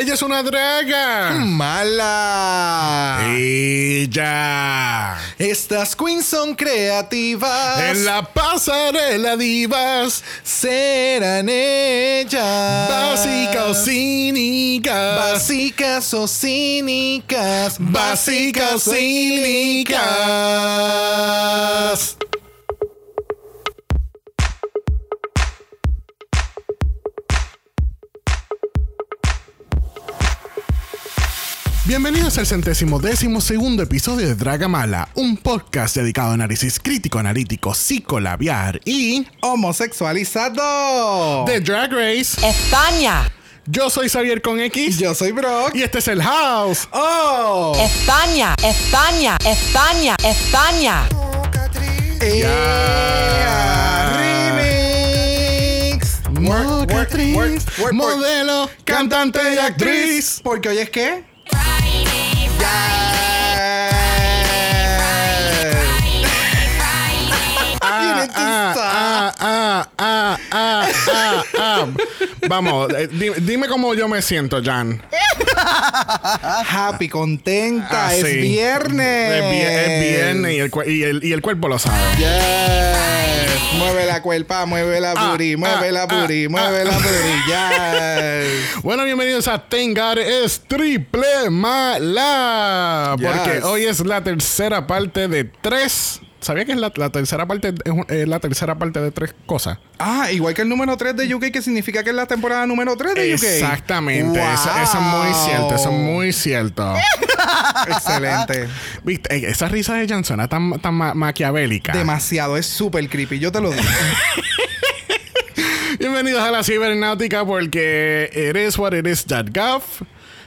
Ella es una draga. Mala. Ella. Estas queens son creativas. En la pasarela divas. serán ellas. Básicas o cínicas. Básicas o cínicas. Básicas o cínicas. Bienvenidos al centésimo décimo segundo episodio de Dragamala, un podcast dedicado a análisis crítico, analítico, psicolabiar y Homosexualizado. de Drag Race. España, Yo soy Xavier con X Yo soy Brock. y este es el House. Oh. España, España, España, España. Ea, Remix. Work, work, work, work, work. modelo, cantante y actriz. Porque hoy es que ah, ah, ah, ah, ah, ah, ah. Vamos, eh, di- dime cómo yo me siento, Jan. Happy, contenta. Ah, es sí. viernes. Es, vie- es viernes y el, cue- y, el, y el cuerpo lo sabe. Yes. Mueve la cuerpa, mueve la Ah, booty, mueve ah, la booty, ah, mueve ah. la booty. Yes. Bueno, bienvenidos a Tengar es triple mala. Yes. Porque hoy es la tercera parte de tres. ¿Sabía que es la, la tercera parte es la tercera parte de tres cosas? Ah, igual que el número 3 de UK, que signifisignifica que es la temporada número 3 de UK. Exactamente. Wow. Eso, eso es muy cierto. Eso es muy cierto. Excelente. Viste, Eh, esa risa de Jan suena tan, tan ma- maquiavélica. Demasiado, es súper creepy, yo te lo digo. Bienvenidos a la cibernáutica porque it is what it is.gov.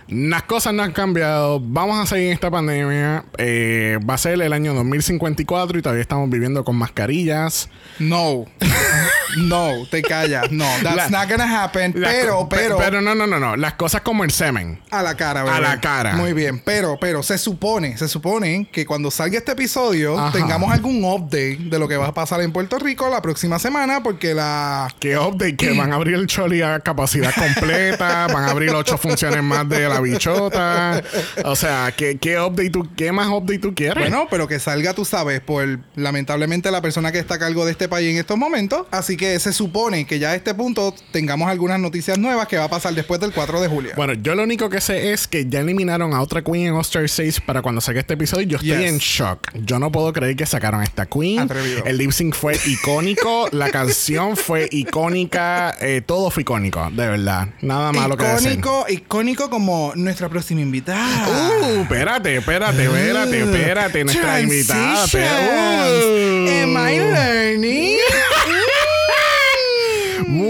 Las cosas no han cambiado. Vamos a seguir en esta pandemia. Eh, va a ser el año 2054 y todavía estamos viviendo con mascarillas. No. No, te callas. No, that's La- not gonna happen. Pero, pero, Pero no, no, no, no. Las cosas como el semen. a la cara, bebé. A la cara. Muy bien, pero, pero se supone, se supone que cuando salga este episodio Ajá. tengamos algún update de lo que va a pasar en Puerto Rico la próxima semana, porque la Que update que van a abrir el choli a capacidad completa, van a abrir ocho funciones más de la bichota. O sea, ¿qué, qué update tú, qué más update tú quieres? Bueno, pero que salga, tú sabes, por lamentablemente la persona que está a cargo de este país en estos momentos. Así que se supone que ya a este punto tengamos algunas noticias nuevas que va a pasar después del 4 de julio. Bueno, yo lo único que sé es que ya eliminaron a otra queen en All-Star 6 para cuando saque este episodio. Yo estoy Yes. en shock. Yo no puedo creer que sacaron a esta queen. Atrevido. El lip sync fue icónico. la canción fue icónica. eh, todo fue icónico, de verdad. Nada malo que decir. icónico, icónico como nuestra próxima invitada. Uh, espérate, espérate, espérate, espérate. Nuestra invitada. Uh. Am I learning?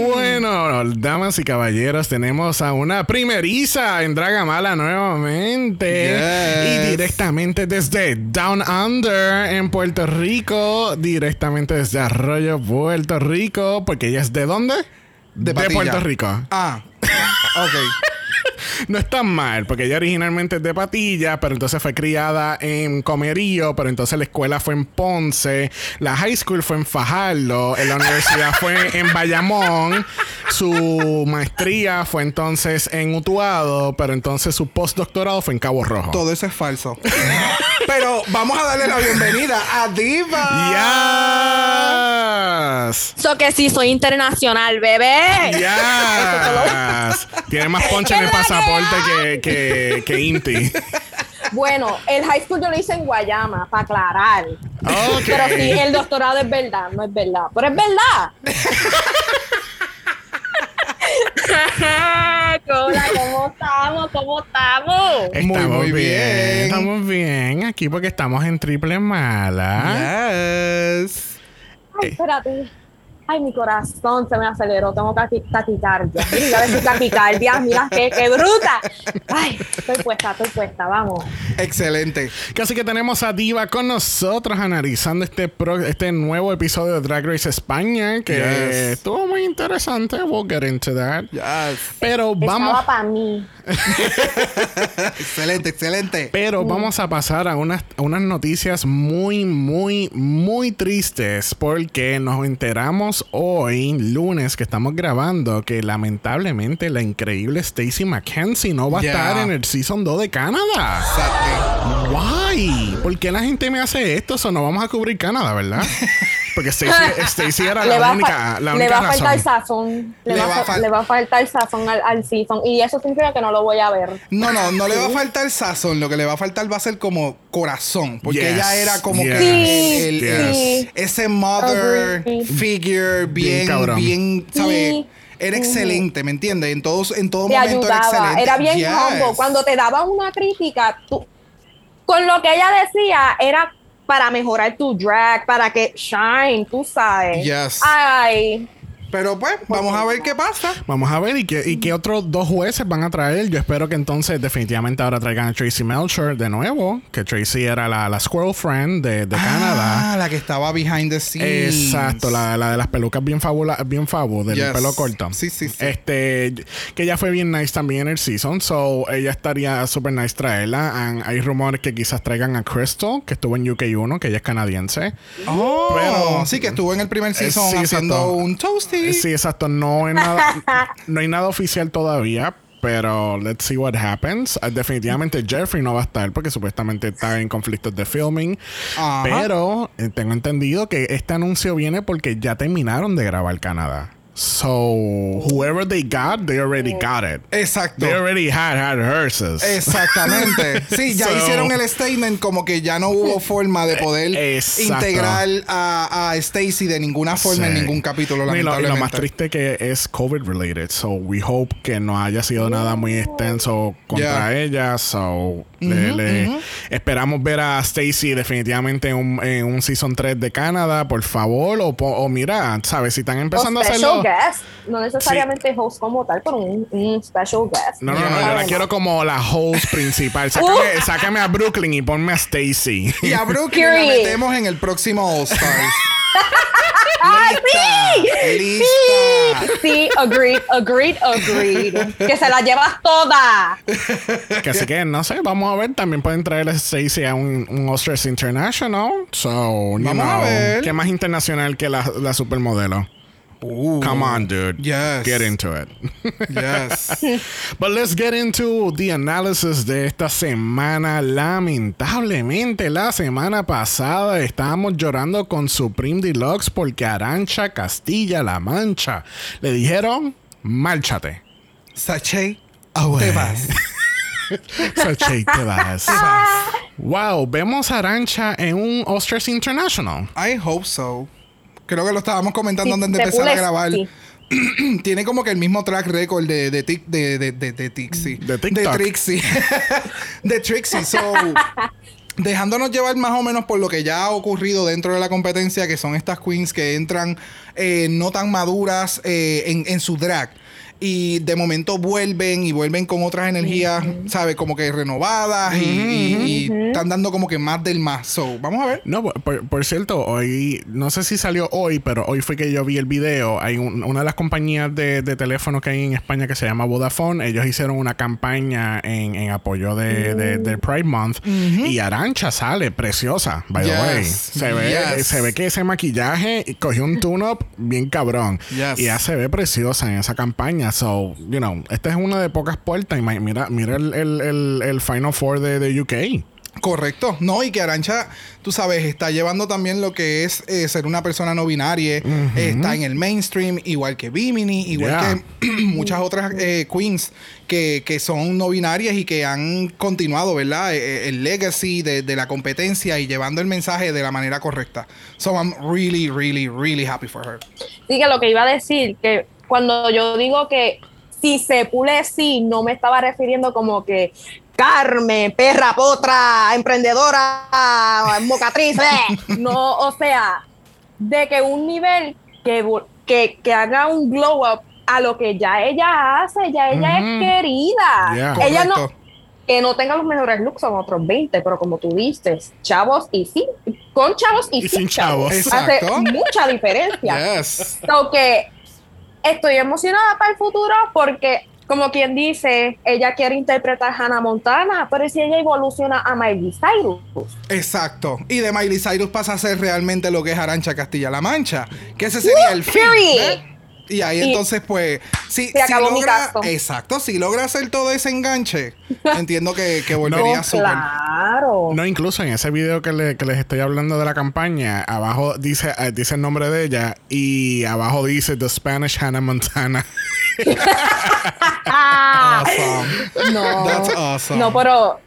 Bueno, damas y caballeros, tenemos a una primeriza en Dragamala nuevamente. Yes. Y directamente desde Down Under en Puerto Rico. Directamente desde Arroyo, Puerto Rico. Porque ella es de dónde? De Patilla. Puerto Rico. Ah, ok. No está mal, porque ella originalmente es de Patilla, pero entonces fue criada en Comerío, pero entonces la escuela fue en Ponce, la high school fue en Fajardo, en la universidad fue en Bayamón, su maestría fue entonces en Utuado, pero entonces su postdoctorado fue en Cabo Rojo. Todo eso es falso. Pero vamos a darle la bienvenida a Diva. Yes. So que sí, soy internacional, bebé. Yes. Tiene más ponche en el pasaporte que, que, que Inti. Bueno, el high school yo lo hice en Guayama, para aclarar. Pero sí, el doctorado es verdad, no es verdad. Pero es verdad. Hola, ¿cómo estamos? ¿Cómo estamos? Estamos muy bien. bien. Estamos bien aquí porque estamos en triple mala. Yes. Ay, espérate. Ay, mi corazón se me aceleró. Tengo taqui- taquicardia. Mira, a ver si taquicardia. Mira, qué, qué bruta. Ay, estoy puesta, estoy puesta. Vamos. Excelente. Casi que tenemos a Diva con nosotros analizando este pro- este nuevo episodio de Drag Race España que Yes. estuvo muy interesante. We'll get into that. Yes. Pero vamos, Estaba para mí. Excelente, excelente. pero vamos a pasar a unas, a unas noticias muy, muy, muy tristes porque nos enteramos sabemos hoy, lunes, que estamos grabando, que lamentablemente la increíble Stacey McKenzie no va a Yeah. estar en el Season 2 de Canadá. Exacto. Why? ¿Por qué la gente me hace esto? Eso no vamos a cubrir Canadá, ¿verdad? Porque Stacey era la única, le va a faltar sazón. Le, Le va, va a a fa- fal- le va a faltar sazón al, al season. Y eso significa que no lo voy a ver. No, no, no le va a faltar sazón. Lo que le va a faltar va a ser como corazón. Porque Yes, ella era como yes, que el- el- yes. Sí. ese mother figure bien, cabrón. bien, ¿sabes? Sí. Era excelente, ¿me entiendes? En todos, en todo Te momento era excelente. Era bien Yes. humble. Cuando te daba una crítica, tú, con lo que ella decía, era para mejorar tu drag, para que shine, tú sabes. Yes. Ay, Pero pues, vamos a ver qué pasa. Vamos a ver y qué, y qué otros dos jueces van a traer. Yo espero que entonces definitivamente ahora traigan a Tracy Melcher de nuevo, que Tracy era la, la Squirrel Friend de, de Canadá. Ah, la que estaba behind the scenes. Exacto, la, la de las pelucas bien fabula, bien fabu, del Yes. pelo corto. Sí, sí, sí. Este, que ella fue bien nice también en el season, so ella estaría super nice traerla. And hay rumores que quizás traigan a Crystal, que estuvo en UK1, que ella es canadiense. Oh, Pero- sí, que estuvo en el primer season sí, haciendo exacto. un toasty. Sí, exacto. No hay nada, no hay nada oficial todavía. Pero let's see what happens. Uh, definitivamente Jeffrey no va a estar porque supuestamente está en conflictos de filming. Ajá. Pero eh, tengo entendido que este anuncio viene porque ya terminaron de grabar Canadá. So whoever they got, they already got it. Exacto. They already had had hearses. Exactamente. Sí, ya So- hicieron el statement como que ya no hubo forma de poder exacto. integrar a, a Stacy de ninguna forma en ningún capítulo, No, y lo, y lamentablemente. lo más triste que es COVID related. So we hope que no haya sido nada muy extenso contra Yeah. ella. So le- le- esperamos ver a Stacy definitivamente en un, en un season 3 de Canadá, por favor. O, o mira, ¿sabes? Si están empezando a hacerlo. Guest. No necesariamente host como tal, pero un, un special guest. No, no, no, yo la quiero como la host principal. Sácame, sácame a Brooklyn y ponme a Stacy. Y a Brooklyn la metemos en el próximo All Stars. ¡Ay, sí! Lista. Sí, agreed, agreed, agreed. Que se la llevas toda. que así que no sé, vamos a ver. También pueden traer a Stacy a un, un Oscars International. So, Vamos a ver. ¿Qué más internacional que la, la supermodelo? Come on, dude. Yes. Get into it. Yes. But let's get into the analysis de esta semana. Lamentablemente, la semana pasada estábamos llorando con Supreme Deluxe porque Arancha Castilla La Mancha le dijeron, márchate. Sache, Away. te vas. Sache, te vas. Wow, vemos a Arancha en un Oscars International. I hope so. Creo que lo estábamos comentando Sí, antes de empezar a grabar. sí. Tiene como que el mismo track record de, de, tic- de, de, de, de Tixie. De TikTok. Trixie. de Trixie. So, dejándonos llevar más o menos por lo que ya ha ocurrido dentro de la competencia, que son estas queens que entran eh, no tan maduras eh, en, en su drag. Y de momento vuelven y vuelven con otras energías, ¿sabes? Como que renovadas y, y- y están dando como que más del más. So, vamos a ver. No, por, por cierto, hoy, no sé si salió hoy, pero hoy fue que yo vi el video. Hay un- una de las compañías de, de teléfono que hay en España que se llama Vodafone. Ellos hicieron una campaña en, en apoyo de, de- del Pride Month. Y Arancha sale preciosa, by the way. Se ve, Yes. se ve que ese maquillaje cogió un tune-up bien cabrón. Yes. Y ya se ve preciosa en esa campaña. So, you know, esta es una de pocas puertas. Y mira, mira el, el, el, el Final Four de, de UK. Correcto, no, y que Arancha, tú sabes, está llevando también lo que es eh, ser una persona no binaria, eh, está en el mainstream, igual que Bimini, igual Yeah. que muchas otras eh, queens que, que son no binarias y que han continuado, ¿verdad? Eh, el legacy de, de la competencia y llevando el mensaje de la manera correcta. So I'm really, really, really happy for her. Sí, que lo que iba a decir, que cuando yo digo que si se pule sí, no me estaba refiriendo como que Carmen, perra, potra, emprendedora, mocatriz, eh. no, o sea, de que un nivel que, que, que haga un glow up a lo que ya ella hace, ya ella es querida. Yeah. Ella no, que no tenga los mejores looks son otros 20, pero como tú dices, chavos y sí, con chavos y, Y sin chavos. Hace mucha diferencia. Yes. So que estoy emocionada para el futuro porque como quien dice, ella quiere interpretar a Hannah Montana, pero si ella evoluciona a Miley Cyrus. Exacto. Y de Miley Cyrus pasa a ser realmente lo que es Arancha Castilla-La Mancha. Que ese sería el fin. period. Y ahí Y entonces, pues, si, se si acabó mi logra, exacto, si logra hacer todo ese enganche, entiendo que, que volvería No, súper. Claro. No, incluso en ese video que, le- que les estoy hablando de la campaña, abajo dice, eh, dice el nombre de ella y abajo dice The Spanish Hannah Montana. Ah, Awesome. no. That's awesome. No, pero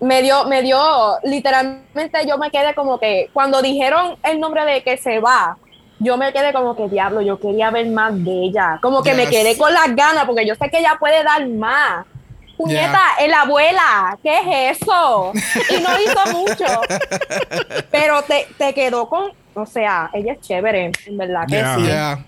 me dio, me dio, literalmente yo me quedé como que, cuando dijeron el nombre de que se va, yo me quedé como que diablo, yo quería ver más de ella. Como que me quedé con las ganas, porque yo sé que ella puede dar más. Puñeta, es la abuela, ¿qué es eso? Y no hizo mucho. Pero te, te quedó con, o sea, ella es chévere, en verdad que Yeah. sí. Yeah.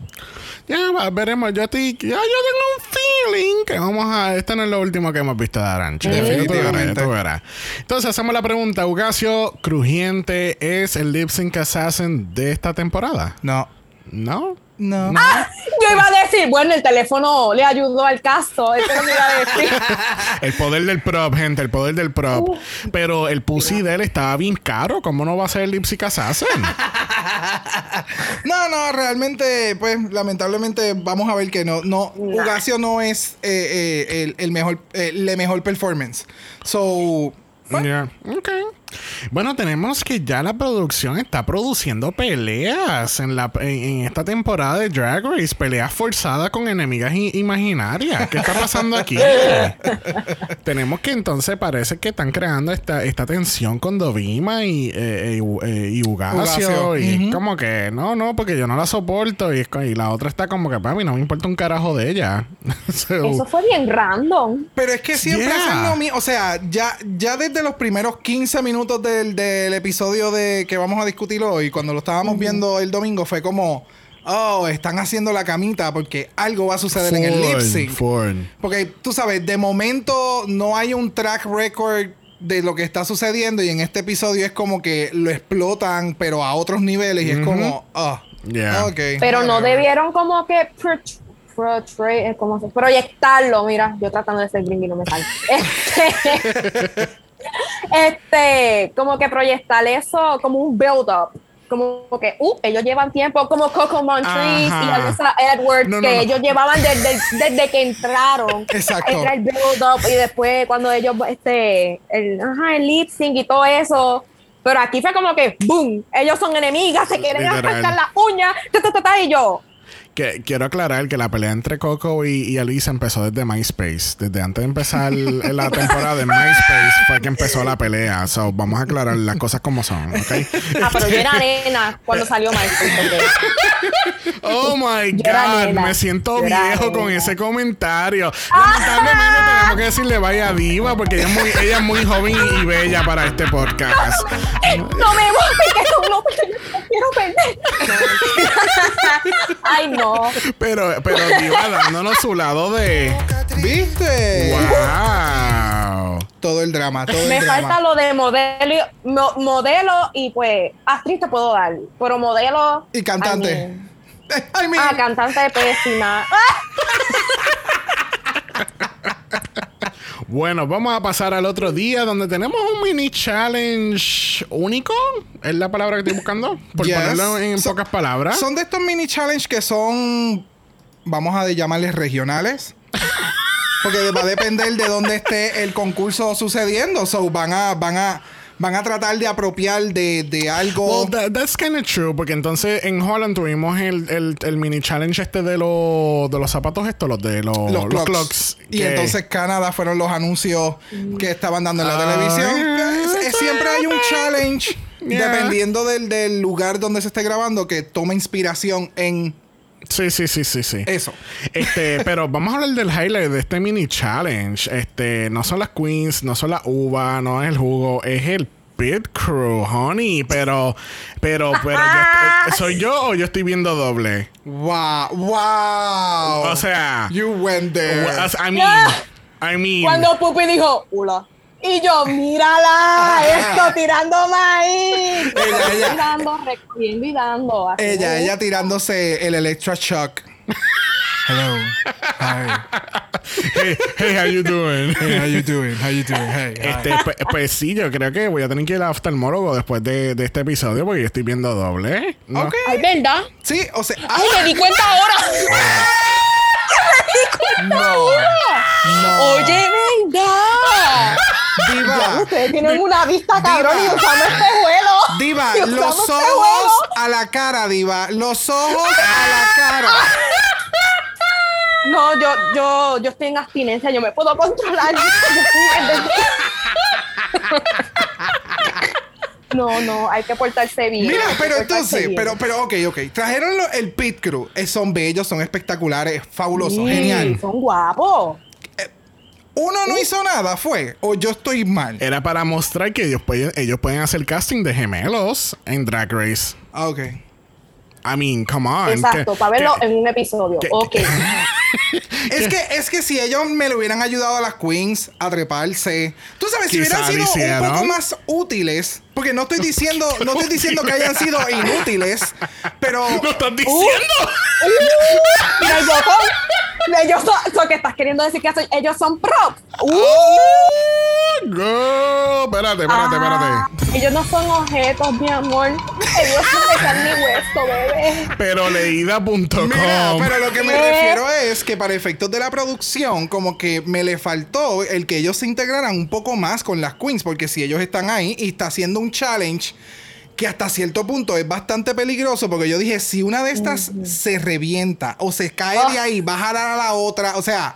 Ya, veremos. Yo, estoy, ya, yo tengo un feeling que vamos a... Este no es lo último que hemos visto de Arancha. Definitivamente. Tú verás. Entonces hacemos la pregunta. Ugacio Crujiente es el lip sync assassin de esta temporada. No. ¿No? No. Yo iba a decir, bueno, el teléfono le ayudó al caso, eso no iba a decir. El poder del prop, gente, el poder del prop. Pero el pussy de él estaba bien caro. ¿Cómo no va a ser el lip sync assassin? No, no, realmente, pues, lamentablemente, vamos a ver que no, no, Nah. Ugacio no es eh, eh, el, el mejor, eh, la mejor performance. So, Ya, ok. Bueno, tenemos que ya la producción está produciendo peleas en, la, en, en esta temporada de Drag Race, peleas forzadas con enemigas imaginarias. ¿Qué está pasando aquí? tenemos que entonces parece que están creando esta, esta tensión con Dovima y, eh, U- eh, y Ugacio. Ugacio, Y es ujú. como que, no, no, porque yo no la soporto. Y, y la otra está como que, papi, no me importa un carajo de ella. So, Eso fue bien random. pero es que siempre Yeah. hacen lo mismo. O sea, ya, ya desde los primeros 15 minutos del, del episodio de que vamos a discutir hoy, cuando lo estábamos viendo el domingo, fue como, oh, están haciendo la camita porque algo va a suceder en el lip sync. full. Porque tú sabes, de momento no hay un track record de lo que está sucediendo y en este episodio es como que lo explotan pero a otros niveles y es como, ah, Yeah. ok. Pero no debieron como que eh, ¿cómo se- proyectarlo. Mira, yo tratando de ser gringo y no me sale. Este, este, como que proyectar eso como un build-up. Como que, uh, ellos llevan tiempo, como Coco Montrese Ajá. y Alyssa Edwards, No, no, que no. ellos llevaban desde, desde que entraron. Exacto. Entra el build-up y después cuando ellos, este, el, ajá, el lip sync y todo eso. Pero aquí fue como que, boom, ellos son enemigas, se quieren arrancar las uñas, ta, ta, ta, ta, y yo, Que, quiero aclarar que la pelea entre Coco y, y Alisa empezó desde MySpace. Desde antes de empezar la temporada de MySpace fue que empezó la pelea. So, vamos a aclarar las cosas como son, ¿ok? Ah, pero yo era nena cuando salió MySpace. ok. Oh my God, me siento Yo viejo nena. con ese comentario. Lamentablemente tenemos que decirle vaya diva porque ella es muy, ella es muy joven y, y bella para este podcast. No me voy, que yo no quiero perder. Ay, no. Pero, pero diva dándonos su lado de ¿Viste? wow. Todo el drama, todo Me el falta lo de modelo, y- mo- modelo y pues actriz te puedo dar, pero modelo Y cantante. I mean, I mean, ah, cantante pésima. Bueno, vamos a pasar al otro día donde tenemos un mini challenge único. ¿Es la palabra que estoy buscando? Por Yes. ponerlo en So- pocas palabras. Son de estos mini challenge que son, vamos a llamarles regionales. Porque va a depender de dónde esté el concurso sucediendo. So van a, van a, van a tratar de apropiar de, de algo. Well, that- that's kind of true, porque entonces en Holland tuvimos el, el, el mini challenge este de, los de los zapatos estos, los de los, los los clocks. Y que- entonces Canadá fueron los anuncios que estaban dando en la Ah, televisión. yeah, siempre hay un challenge Yeah. dependiendo del, del lugar donde se esté grabando que toma inspiración en Sí, sí, sí, sí, sí. eso. Este, pero vamos a hablar del highlight de este mini challenge. Este, no son las queens, no son las uvas, no es el jugo, es el pit crew, honey. Pero, pero, pero, yo- ¿soy yo o yo estoy viendo doble? Wow, wow. O sea, you went there. I mean, I mean, Cuando Pupi dijo, hola. Y yo, mírala, esto tirando maíz. Ella, ella. Dando, recogiendo y dando. así. ella, ella tirándose el electro shock. Hello. Hi. hey, hey, how you doing? Hey, how you doing? How you doing? Hey. Este, pues, pues sí, yo creo que voy a tener que ir al oftalmólogo después de, de este episodio porque yo estoy viendo doble. ¿no? Ok. Ay, ¿verdad? Sí, o sea, Ay, ah, me di cuenta ahora. No, no. Oye, ¿verdad? Diva, Ustedes tienen una vista cabrón y Diva. usamos espejuelos. Diva, Y usamos los ojos espejuelos. a la cara, Diva. Los ojos a la cara. No, yo, yo, yo estoy en abstinencia, yo me puedo controlar. No, no, hay que portarse bien. Mira, pero entonces, pero, pero, ok, ok. Trajeron lo- el pit crew. Eh, son bellos, son espectaculares, fabulosos, Sí, genial. Son guapos. Uno no hizo nada, fue. O yo estoy mal. Era para mostrar que ellos pueden, ellos pueden hacer casting de gemelos en Drag Race. Ah, ok. I mean, come on. Exacto, que- para verlo que- en un episodio. que- ok. Es que, es que si ellos me lo hubieran ayudado a las queens a treparse, tú sabes, si hubieran sido lo un poco más útiles, porque no estoy diciendo, no estoy diciendo que hayan sido inútiles, pero ¡Lo estás diciendo! Mira, yo son, ellos son, so que estás queriendo decir que ellos son props. Uh, ¡Oh! Espérate, espérate, ah, espérate. ellos no son objetos, mi amor. Ellos son de carne y hueso, bebé. Pero leída.com. Mira, pero lo que me ¿Qué? refiero es que para efectos de la producción, como que me le faltó el que ellos se integraran un poco más con las queens, porque si ellos están ahí y está haciendo un challenge que hasta cierto punto es bastante peligroso, porque yo dije, si una de estas se revienta o se cae de Ah. ahí, va a jalar a la otra, o sea,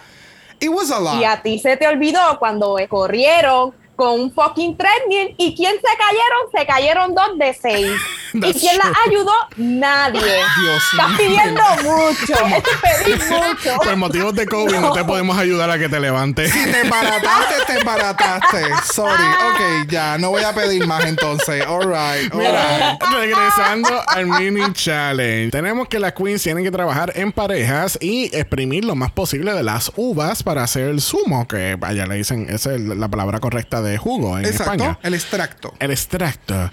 it was a lot. Y a ti se te olvidó cuando corrieron con un fucking treadmill. ¿Y quién se cayeron? Se cayeron dos de seis. ¿Y quién las ayudó? Nadie. Dios Estás pidiendo mucho. Esto es pedir mucho. Por motivos de COVID no. te podemos ayudar a que te levantes. Si te embarataste, te embarataste. Sorry. Ok, ya, no voy a pedir más entonces. Alright, Mira, alright. regresando al mini challenge. Tenemos que las queens tienen que trabajar en parejas y exprimir lo más posible de las uvas para hacer el zumo, que allá le dicen, esa es la palabra correcta de jugo en Exacto, España. el extracto. El extracto.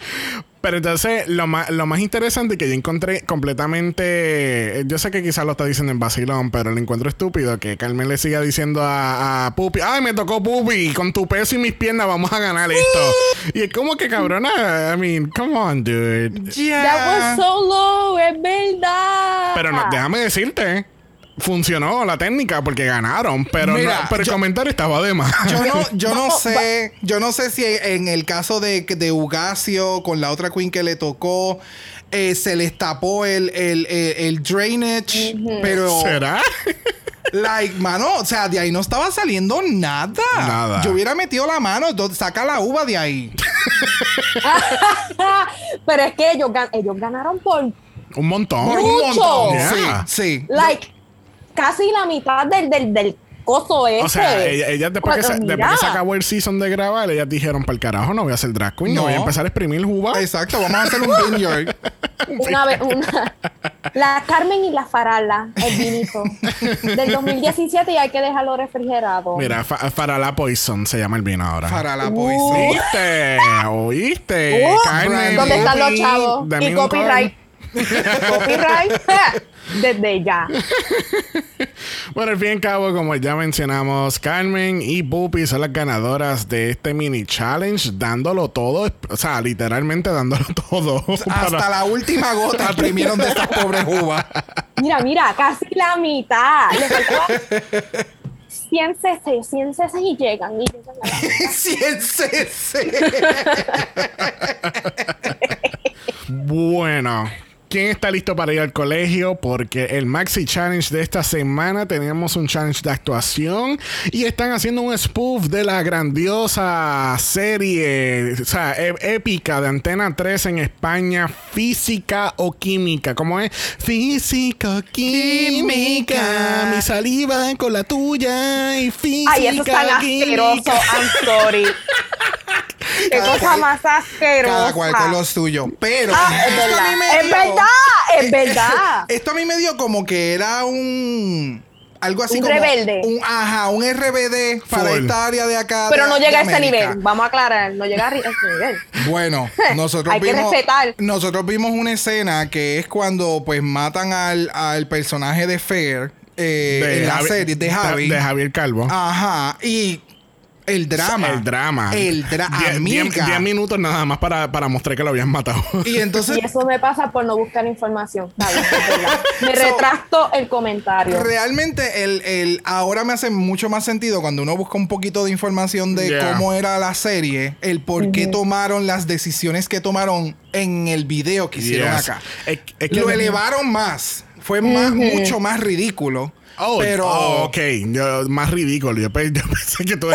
Pero entonces, lo más, lo más interesante que yo encontré completamente. Yo sé que quizás lo está diciendo en vacilón, pero lo encuentro estúpido que Carmen le siga diciendo a, a Pupi: ¡Ay, me tocó Pupi! Con tu peso y mis piernas vamos a ganar esto. Y es como que cabrona. I mean, come on, dude. That was so low, es verdad. Pero no, déjame decirte. Funcionó la técnica porque ganaron, pero, Mira, no- pero el yo- comentario estaba de más. Yo no, yo no sé, yo no sé si en el caso de, de Ugacio con la otra queen que le tocó, eh, se les tapó el, el, el- el drainage, pero ¿Será? like, mano, o sea, de ahí no estaba saliendo nada. Nada. Yo hubiera metido la mano, saca la uva de ahí. Pero es que ellos, gan- ellos ganaron por, Un montón. Por un Mucho. montón. Yeah. Sí, sí. like, casi la mitad del, del, del coso ese. O sea, ella- ellas después, que se, después que se acabó el season de grabar, ellas dijeron, para el carajo, no voy a ser drag queen, no, No. voy a empezar a exprimir uva. Exacto, vamos a hacer un vineyard. Una vez, una. La Carmen y la Farala, el vinito. Del 2017 y hay que dejarlo refrigerado. Mira, fa- Farala Poison se llama el vino ahora. Para la Uh. poesía. ¿Oíste? ¿Oíste? Uh, Carmen, ¿Dónde están los chavos? dame Y copyright. copyright. Desde ya. Bueno, al fin y al cabo, como ya mencionamos, Carmen y Pupi son las ganadoras de este mini challenge, dándolo todo, o sea, literalmente dándolo todo. Hasta para- la última gota exprimieron de estas pobres uvas. Mira, mira, casi la mitad. Le faltaba 100 cc, 100 cc y llegan. Y llegan a la- Ciencese. Bueno, ¿quién está listo para ir al colegio? Porque el Maxi Challenge de esta semana teníamos un challenge de actuación y están haciendo un spoof de la grandiosa serie, o sea, e- épica de Antena 3 en España, Física o Química. ¿Cómo es? Física o Química. Mi saliva con la tuya y física. Ay, eso es tan o química. asqueroso. I'm sorry. Qué cosa cual- más asquerosa. Cada cual con lo suyo. Pero Ah, es verdad. Es verdad. Esto a mí me dio como que era un algo así Un como rebelde. un ajá, un RBD para esta área de acá. Pero de- no llega a de ese América. nivel. Vamos a aclarar. No llega a ese nivel. Bueno, nosotros Hay que vimos respetar. nosotros vimos una escena que es cuando pues matan al, al personaje de Fair eh, en la Javi- serie de Javi. De Javier Calvo. Ajá. Y el drama. El drama. El drama. Die- die- Diez minutos nada más para, para mostrar que lo habían matado. Y entonces, Y eso me pasa por no buscar información. Me So- retracto el comentario. realmente, el, el, ahora me hace mucho más sentido cuando uno busca un poquito de información de Yeah. cómo era la serie, el por qué tomaron las decisiones que tomaron en el video que hicieron Yes. acá. Es- es que- Lo elevaron más. Fue más, mucho más ridículo. Oh, pero oh, ok, Yo- más ridículo. Yo, yo pensé que todo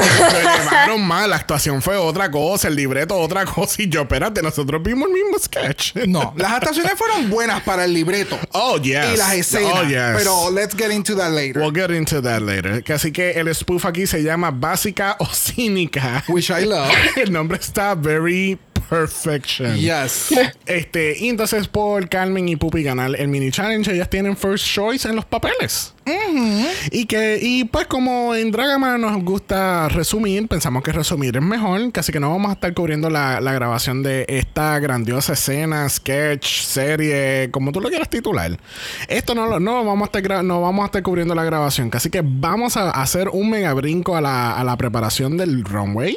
lo más. La actuación fue otra cosa, el libreto otra cosa. Y yo, espérate, nosotros vimos el mismo sketch. no, las actuaciones fueron buenas para el libreto. Oh, yes. Y las escenas. Oh, yes. Pero let's get into that later. We'll get into that later. Así que el spoof aquí se llama Básica o Cínica. Which I love. el nombre está very perfection. Yes. Este, y entonces por Carmen y Pupi ganar el mini challenge, ellas tienen first choice en los papeles. Y que, y pues como en Dragama nos gusta resumir, pensamos que resumir es mejor, casi que no vamos a estar cubriendo la, la grabación de esta grandiosa escena, sketch, serie, como tú lo quieras titular. Esto no lo no vamos a estar no vamos a estar cubriendo la grabación, casi que vamos a hacer un mega brinco a la, a la preparación del runway,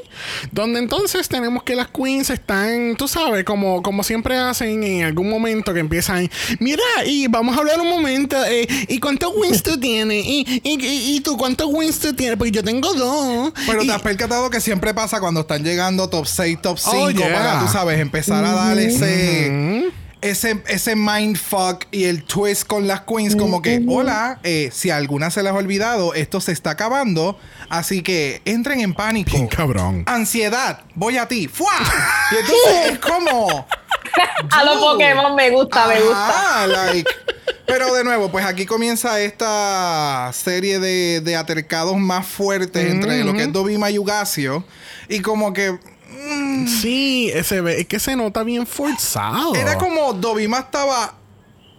donde entonces tenemos que las queens están, tú sabes, como, como siempre hacen en algún momento que empiezan, mira, y vamos a hablar un momento, eh, ¿y cuántos wins tú tienes? ¿Y, y, y- tú cuántos wins tú tienes? Porque yo tengo dos. Pero Y- te has percatado que siempre pasa cuando están llegando top 6, top 5 Oh, yeah. para, tú sabes, empezar a dar ese, ese, ese mindfuck y el twist con las queens, como que, hola, eh, si a alguna se les ha olvidado, esto se está acabando, así que entren en pánico. Bien cabrón. Ansiedad, voy a ti. ¡Fua! Y entonces es como. A los. Pokémon me gusta, me gusta. Like. Pero de nuevo, pues aquí comienza esta serie de, de atercados más fuertes entre lo que es Dobima y Yugasio. Y como que. Mm, Sí, ese es que se nota bien forzado. Era como Dobima estaba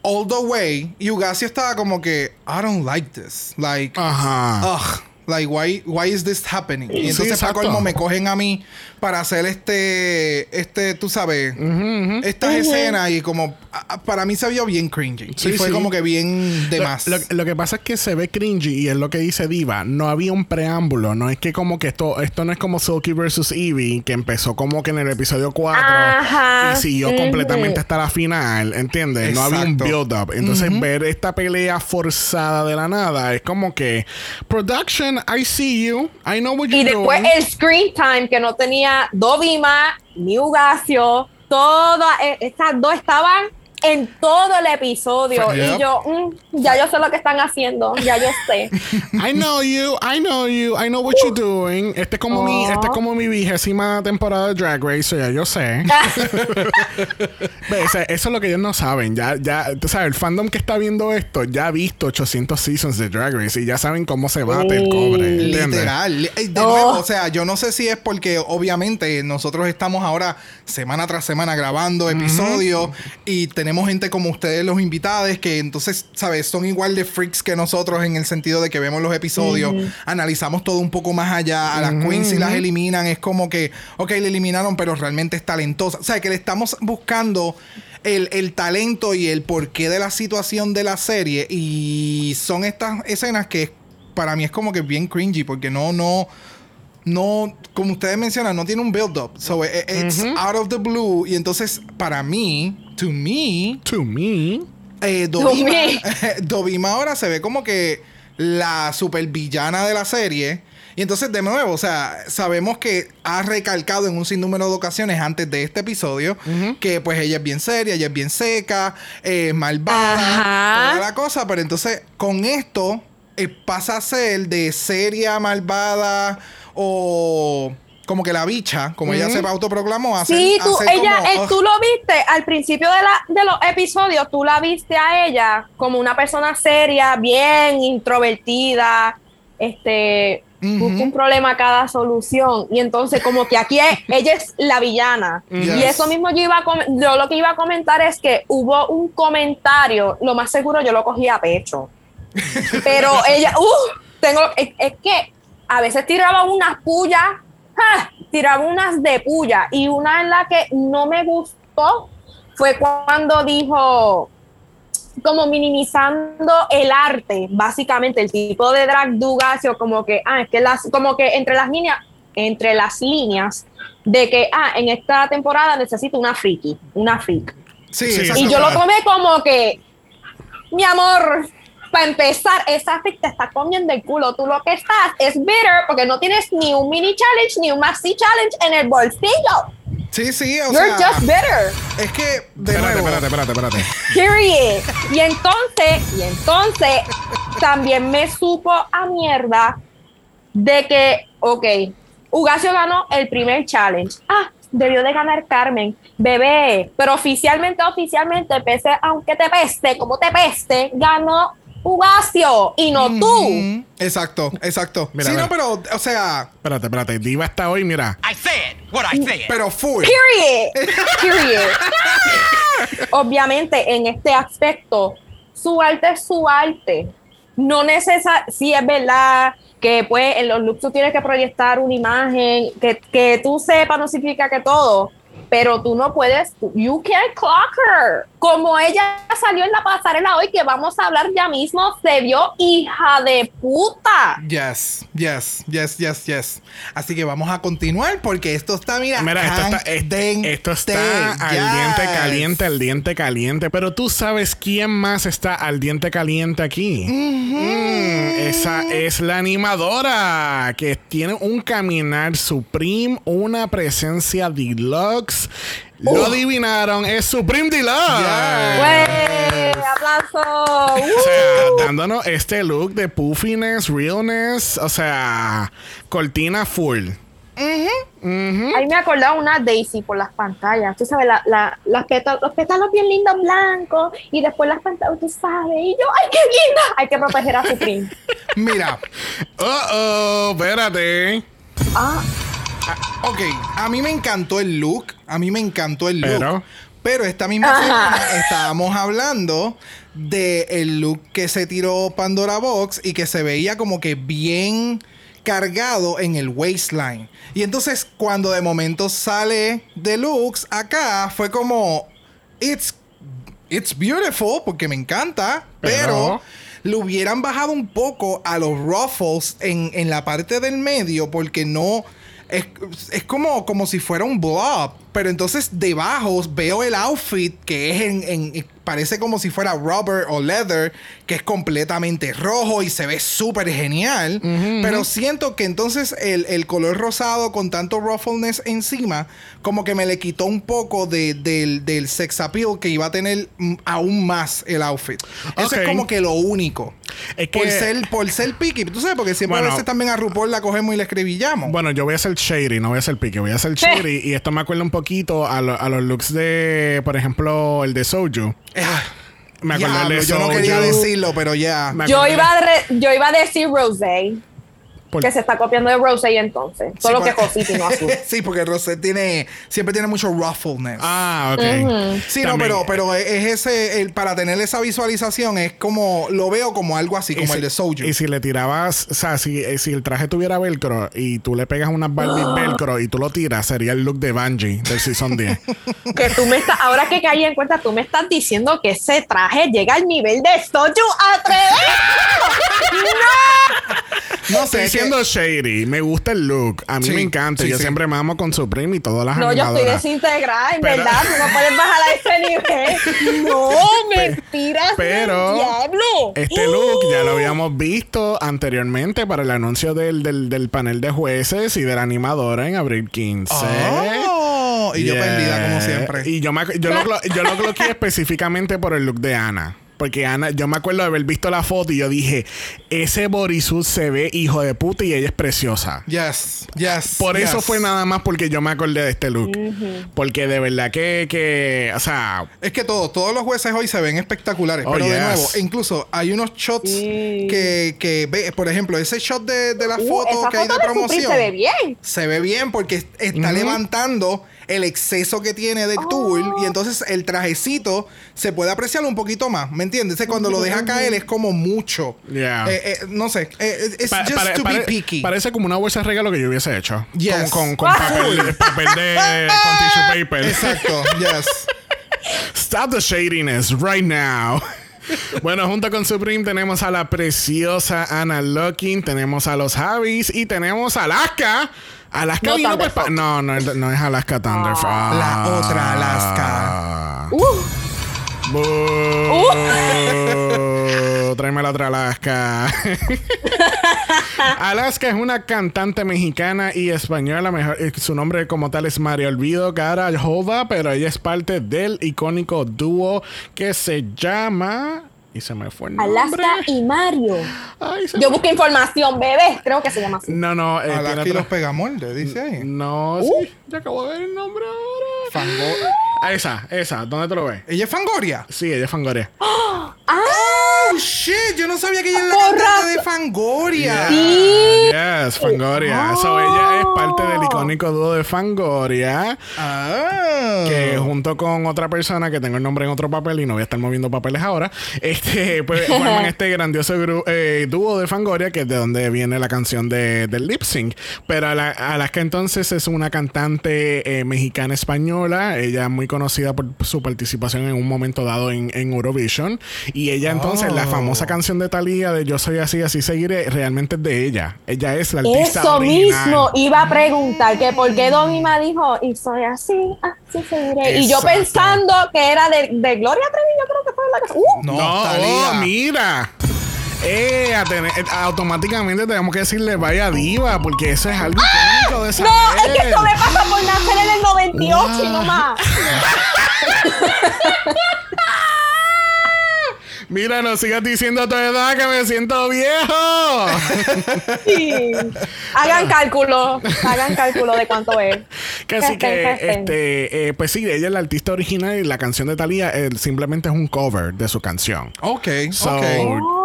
all the way. Y Yugasio estaba como que. I don't like this. Like. Ajá. Ugh. Like, why, why is this happening? Y Sí, entonces, para exacto. colmo, me cogen a mí para hacer este, este, tú sabes, estas escenas y como, a- para mí se vio bien cringy. Sí, y fue sí. como que bien de Lo- más. Lo, lo que pasa es que se ve cringy y es lo que dice Diva. No había un preámbulo. No es que como que esto, esto no es como Silky vs. Eevee, que empezó como que en el episodio 4 Ajá. y siguió completamente hasta la final. ¿Entiendes? No había un Exacto. build-up. Entonces, ver esta pelea forzada de la nada es como que production, I see you. I know what Y you're después doing. el screen time que no tenía Dobima ni Ugacio. Todas eh, estas dos estaban en todo el episodio. Yep. Y yo, mm, ya yo sé lo que están haciendo. Ya yo sé. I know you, I know you, I know what you're doing. Este es como mi, este es como mi vigésima temporada de Drag Race, so ya yo sé. Ve, o sea, eso es lo que ellos no saben. Ya, ya, tú sabes, el fandom que está viendo esto ya ha visto 800 seasons de Drag Race y ya saben cómo se bate el cobre. ¿entiendes? Literal. Li- eh, Oh. o sea, yo no sé si es porque obviamente nosotros estamos ahora semana tras semana grabando episodios y tenemos gente como ustedes, los invitados, que entonces, ¿sabes? Son igual de freaks que nosotros en el sentido de que vemos los episodios, analizamos todo un poco más allá. A las queens si las eliminan es como que, ok, le eliminaron, pero realmente es talentosa. O sea, que le estamos buscando el, el talento y el porqué de la situación de la serie. Y son estas escenas que para mí es como que bien cringy porque no, no, no, como ustedes mencionan, no tiene un build-up. So it- it's out of the blue. Y entonces, para mí, to me, To me. eh, Dobima, ahora se ve como que la supervillana de la serie. Y entonces, de nuevo, o sea, sabemos que ha recalcado en un sinnúmero de ocasiones antes de este episodio que pues ella es bien seria, ella es bien seca, eh, malvada, Ajá. toda la cosa. Pero entonces, con esto, eh, pasa a ser de seria, malvada o como que la bicha, como ella se autoproclamó, ser- Sí, tú, ella, como, "Ugh". tú lo viste al principio de, la, de los episodios, tú la viste a ella como una persona seria, bien introvertida, este, busca un problema a cada solución. Y entonces, como que aquí es- ella es la villana. Yes. Y eso mismo yo iba a yo lo que iba a comentar es que hubo un comentario, lo más seguro yo lo cogí a pecho. Pero ella, uh, tengo, es, es que a veces tiraba unas pullas, ¡ja! tiraba unas de puya. Y una en la que no me gustó fue cuando dijo como minimizando el arte, básicamente, el tipo de drag dugacio, como que, ah, es que las, como que entre las líneas, entre las líneas de que, ah, en esta temporada necesito una friki, una freak. Sí. Y yo lo tomé como que, mi amor, para empezar, esa te está comiendo el culo. Tú lo que estás es bitter porque no tienes ni un mini challenge ni un maxi challenge en el bolsillo. Sí, sí, o You're sea, just bitter. es que de Espérate, nuevo, espérate, espérate, espérate. Period. Y entonces, y entonces, también me supo a mierda de que, ok, Ugacio ganó el primer challenge. Ah, debió de ganar Carmen, bebé. Pero oficialmente, oficialmente, pese, aunque te peste, como te peste, ganó Ugacio y no tú. Exacto, exacto. Mira, sí, no, pero, o sea, Espérate, espérate. Diva está hoy, mira. I said what I said. pero full. Period. Period. Obviamente, en este aspecto, su arte es su arte. No necesariamente, sí es verdad que pues en los looks tú tienes que proyectar una imagen, que, que tú sepas no significa que todo, pero tú no puedes, you can't clock her. Como ella salió en la pasarela hoy, que vamos a hablar ya mismo, se vio hija de puta. Yes, yes, yes, yes, yes. Así que vamos a continuar porque esto está, mira, Mira, esto está, es- candente. esto está al diente Yes. caliente, al diente caliente. Pero tú sabes quién más está al diente caliente aquí. Mm, esa es la animadora que tiene un caminar supreme, una presencia deluxe. Lo adivinaron, es Supreme Deluxe. ¡Wey! ¡Aplauso! O sea, dándonos este look de puffiness, realness, o sea, cortina full. Ahí me acordaba una Daisy por las pantallas. Tú sabes, la, la- las pétalos, los pétalos bien lindos blancos y después las pantallas, tú sabes. Y yo, ¡ay, qué linda! Hay que proteger a su primo. Mira, Oh, oh, espérate. Ah, ok, a mí me encantó el look, a mí me encantó el look. Pero- Pero esta misma Ajá. semana estábamos hablando de el look que se tiró Pandora Box y que se veía como que bien cargado en el waistline. Y entonces cuando de momento sale Deluxe acá fue como it's it's beautiful porque me encanta, pero, Pero- le hubieran bajado un poco a los ruffles en, en la parte del medio porque no es, es como, como si fuera un blob. Pero entonces debajo veo el outfit que es en, en- parece como si fuera rubber o leather, que es completamente rojo y se ve súper genial. Pero siento que entonces el, el color rosado con tanto ruffleness encima, como que me le quitó un poco de- del, del sex appeal que iba a tener mm, aún más el outfit. Eso Ok. es como que lo único. Es que- por ser, por ser picky. Tú sabes, porque siempre Bueno. a veces también a RuPaul la cogemos y la escribillamos. Bueno, yo voy a ser shady, no voy a ser pique, voy a ser shady. y esto me acuerda un poquito a, lo- a los looks de, por ejemplo, el de Soju. Ah, Me el de yo no quería decirlo, pero ya. Yo, iba a re- yo iba a decir Rosé, por- que se está copiando de Rosé entonces. Solo Sí, que por- Josito y no azul. sí, porque Rosé tiene, siempre tiene mucho ruffleness. Ah, ok. Sí, no, pero, pero es ese, el, para tener esa visualización es como, lo veo como algo así, como si- el de Soju. Y si le tirabas, o sea, si, eh, si el traje tuviera velcro y tú le pegas unas Barbie velcro y tú lo tiras, sería el look de Bungie del Season 10. que tú me estás, ahora que caí en cuenta, tú me estás diciendo que ese traje llega al nivel de Soju atrevido. no Estoy sé, es que- siendo shady. Me gusta el look. A mí Sí, me encanta. sí, yo sí. siempre me amo con Supreme y todas las No, yo estoy desintegrada, en Pero- verdad, tú no puedes bajar a ese nivel. No, mentiras. Pero diablo. este look ya lo habíamos visto anteriormente para el anuncio del, del, del panel de jueces y de la animadora en abril 15. Oh, y yo perdida como siempre. Y yo, me, yo, lo, yo lo coloqué específicamente por el look de Ana. Porque Ana, yo me acuerdo de haber visto la foto y yo dije, ese bodysuit se ve hijo de puta y ella es preciosa. Yes, yes. Por eso fue nada más porque yo me acordé de este look. Porque de verdad que, que, o sea, Es que todos, todos los jueces hoy se ven espectaculares. Oh, pero de nuevo, incluso hay unos shots que, que ve, por ejemplo, ese shot de, de la Uh, foto que hay de promoción. se ve bien. se ve bien porque est- está levantando el exceso que tiene del Oh. tool y entonces el trajecito se puede apreciar un poquito más, ¿me entiendes? Cuando lo deja caer es como mucho. Yeah. Eh, eh, no sé, eh, it's pa- just pare- to pare- be picky. parece como una bolsa de regalo que yo hubiese hecho. Yes. Con, con, con papel, papel de con tissue paper. Exacto, yes. Stop the shadiness right now. Bueno, junto con Supreme tenemos a la preciosa Anna Locking, tenemos a los Javis y tenemos a Alaska. Alaska No, vino pues, no, no, no es Alaska Thunderfuck. La otra Alaska. Uh, Boo. Tráeme la otra Alaska. Alaska es una cantante mexicana y española. Mejor, eh, su nombre como tal es María Olvido Garajova, pero ella es parte del icónico dúo que se llama. Y se me fue el nombre. Alaska y Mario. Ay, Yo me- busqué información, bebé. Creo que se llama así. No, no. eh, Alaska y los pegamoldes, dice ahí. No, Uh. sí. Ya acabo de ver el nombre ahora. Fango- Ah, esa, esa. ¿Dónde te lo ves? ¿Ella es Fangoria? Sí, ella es Fangoria. ¡Ah! Oh, shit. Yo no sabía que ella es la cantante de Fangoria. Sí. Yes, Fangoria. Oh. So, ella es parte del icónico dúo de Fangoria. Ah. Que junto con otra persona que tengo el nombre en otro papel y no voy a estar moviendo papeles ahora, este, pues forman este grandioso eh, dúo de Fangoria, que es de donde viene la canción de, del lip sync. Pero a la- Alaska entonces es una cantante eh, mexicana española. Ella es muy conocida por su participación en un momento dado en, en Eurovision. Y ella entonces, la Oh. famosa canción de Thalía de Yo soy así, así seguiré, realmente es de ella. Ella es la artista Eso original. mismo iba a preguntar que por qué Don Ima dijo y soy así, así seguiré. Y yo pensando que era de, de Gloria Trevi, yo creo que fue la que. Uh, No, No, Thalía. oh, mira. Eh, a tener- eh, automáticamente tenemos que decirle vaya diva, porque eso es algo icónico de esa no, es que eso me pasa por nacer en el 98 y Wow. no más. Mira, no sigas diciendo a tu edad que me siento viejo. Sí. Hagan cálculo, hagan cálculo de cuánto es. Casi que, este, eh, pues sí, ella es la artista original y la canción de Thalía eh, simplemente es un cover de su canción. Ok, So, ok.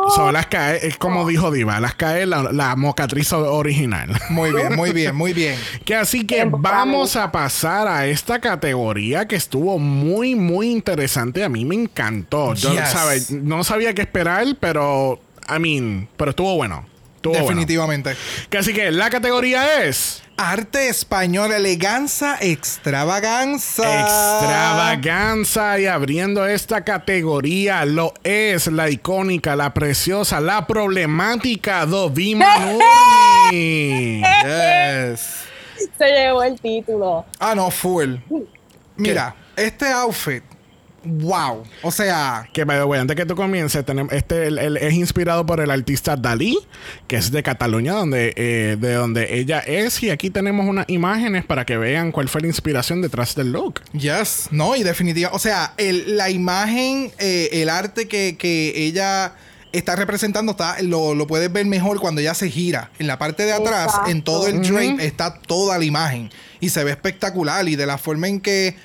So las cae, es como dijo Diva, las cae la, la mocatriz original. Muy bien, muy bien, muy bien. Que así que vamos a pasar a esta categoría que estuvo muy, muy interesante. A mí me encantó. Yo, Yes. ¿sabes? No sabía qué esperar, pero, I mean, pero estuvo bueno. Bueno. Definitivamente. Que así que la categoría es Arte español, eleganza, extravaganza. extravaganza y abriendo esta categoría lo es la icónica, la preciosa, la problemática Dovima Nurmi. Yes. Se llevó el título. Ah, no, full. Mira, este outfit. Wow. O sea, Que, by the way, antes que tú comiences, tenemos, este el- el- es inspirado por el artista Dalí, que es de Cataluña, donde, eh, de donde ella es. Y aquí tenemos unas imágenes para que vean cuál fue la inspiración detrás del look. yes, no, y definitiva. O sea, el- la imagen, eh, el arte que, que ella está representando, está, lo, lo puedes ver mejor cuando ella se gira. En la parte de atrás, Exacto. en todo el drape, está toda la imagen. Y se ve espectacular. Y de la forma en que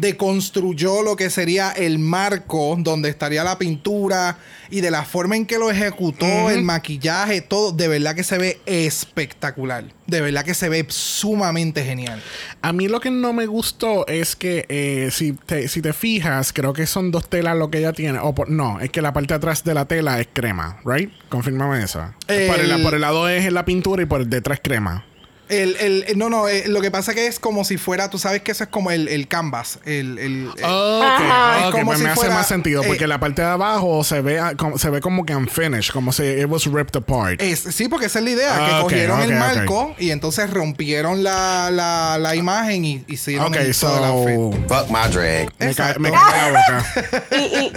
deconstruyó lo que sería el marco donde estaría la pintura y de la forma en que lo ejecutó, el maquillaje, todo, de verdad que se ve espectacular. De verdad que se ve sumamente genial. A mí lo que no me gustó es que eh, si, te, si te fijas, creo que son dos telas lo que ella tiene. O por- no, es que la parte de atrás de la tela es crema, ¿right? Confírmame eso. Por, el, El- por el lado es la pintura y por el detrás crema. El, el- el- no, no, eh, lo que pasa que es como si fuera, tú sabes que eso es como el, el canvas. El, el- eh, Ok, Ajá. ok, Es como pues si me hace fuera, más sentido eh, porque la parte de abajo se ve, ah, como, se ve como que unfinished, como si it was ripped apart. es- sí, porque esa es la idea, Ah, que ok, cogieron el marco y entonces rompieron la, la, la imagen y hicieron ok, el, todo el outfit. so Fuck my drag. me, ca- me cae la boca. Y, y,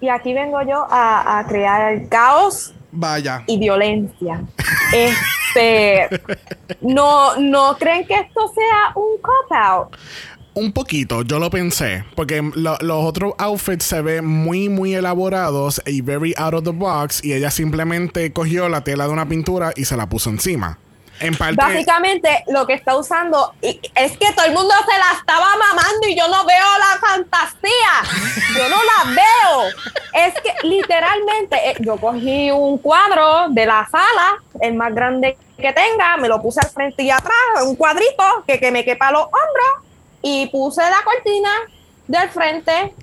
y aquí vengo yo a, a crear caos Vaya. y violencia. Este, no, no creen que esto sea un cop out. Un poquito, yo lo pensé, porque lo- los otros outfits se ven muy, muy elaborados y very out of the box, y ella simplemente cogió la tela de una pintura y se la puso encima. En Básicamente lo que está usando es que todo el mundo se la estaba mamando y yo no veo la fantasía. Yo no la veo. Es que literalmente eh, yo cogí un cuadro de la sala, el más grande que tenga, me lo puse al frente y atrás, un cuadrito que, que me quepa los hombros y puse la cortina del frente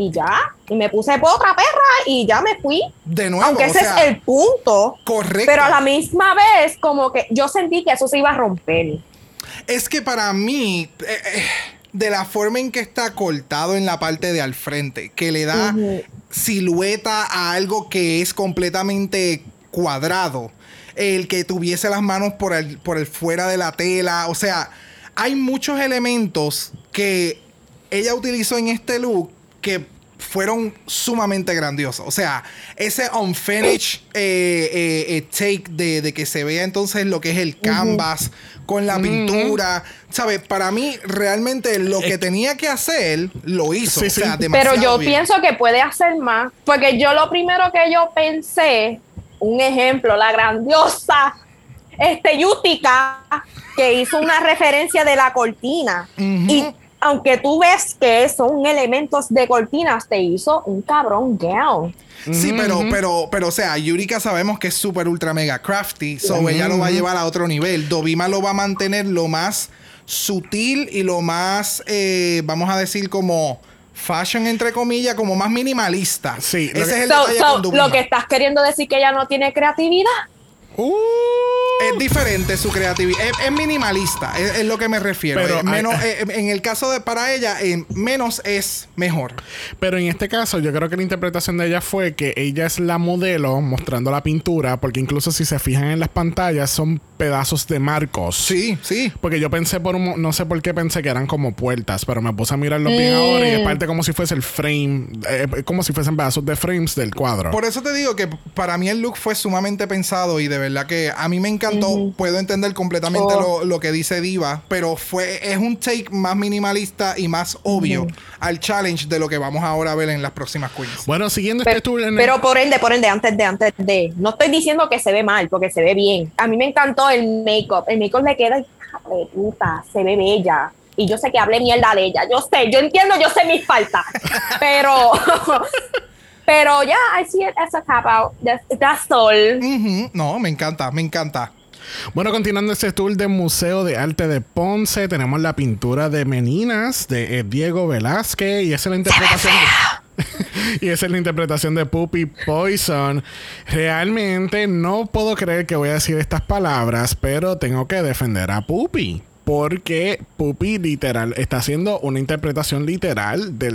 y ya. Y me puse otra perra y ya me fui. De nuevo, Aunque ese sea, es el punto. correcto. Pero a la misma vez, como que yo sentí que eso se iba a romper. Es que para mí, eh, eh, de la forma en que está cortado en la parte de al frente, que le da silueta a algo que es completamente cuadrado. El que tuviese las manos por el, por el fuera de la tela. O sea, hay muchos elementos que ella utilizó en este look que fueron sumamente grandiosos. O sea, ese unfinished eh, eh, eh, take de, que se vea entonces lo que es el canvas con la pintura. ¿Sabes? Para mí, realmente lo que tenía que hacer, lo hizo. o sea, Pero yo pienso que puede hacer más. Porque yo lo primero que yo pensé, un ejemplo, la grandiosa este Yutica, que hizo una referencia de la cortina. Y aunque tú ves que son elementos de cortinas, te hizo un cabrón gown. Sí, pero, pero, pero, o sea, Yurika sabemos que es súper ultra mega crafty, so ella lo va a llevar a otro nivel. Dobima lo va a mantener lo más sutil y lo más, eh, vamos a decir, como fashion, entre comillas, como más minimalista. Sí, ese es el detalle Lo que estás queriendo decir que ella no tiene creatividad. Uh. Es diferente su creatividad. Es, minimalista, es, lo que me refiero. Pero, menos, eh, en el caso de para ella, eh, menos es mejor. Pero en este caso, yo creo que la interpretación de ella fue que ella es la modelo mostrando la pintura, porque incluso si se fijan en las pantallas, son pedazos de marcos. Sí, sí. Porque yo pensé por un. No sé por qué pensé que eran como puertas, pero me puse a mirarlo bien ahora y es mm. parte como si fuese el frame, eh, como si fuesen pedazos de frames del cuadro. Por eso te digo que para mí el look fue sumamente pensado y de verdad que a mí me Puedo entender completamente oh. lo, que dice Diva, pero fue es un take más minimalista y más obvio al challenge de lo que vamos ahora a ver en las próximas queens. Bueno, siguiendo este tour Pero por ende, por ende, antes de, antes de. No estoy diciendo que se ve mal, porque se ve bien. A mí me encantó el make-up. El make-up le queda, de puta, se ve bella y yo sé que hablé mierda de ella. Yo sé, yo entiendo, yo sé mis faltas. pero pero ya, I see it as a cop out. That's, all. No, me encanta, me encanta. Bueno, continuando este tour del Museo de Arte de Ponce, tenemos la pintura de Meninas de eh, Diego Velázquez y esa es la interpretación. y esa es la interpretación de Puppy Poison. Realmente no puedo creer que voy a decir estas palabras, pero tengo que defender a Puppy porque Puppy literal está haciendo una interpretación literal de,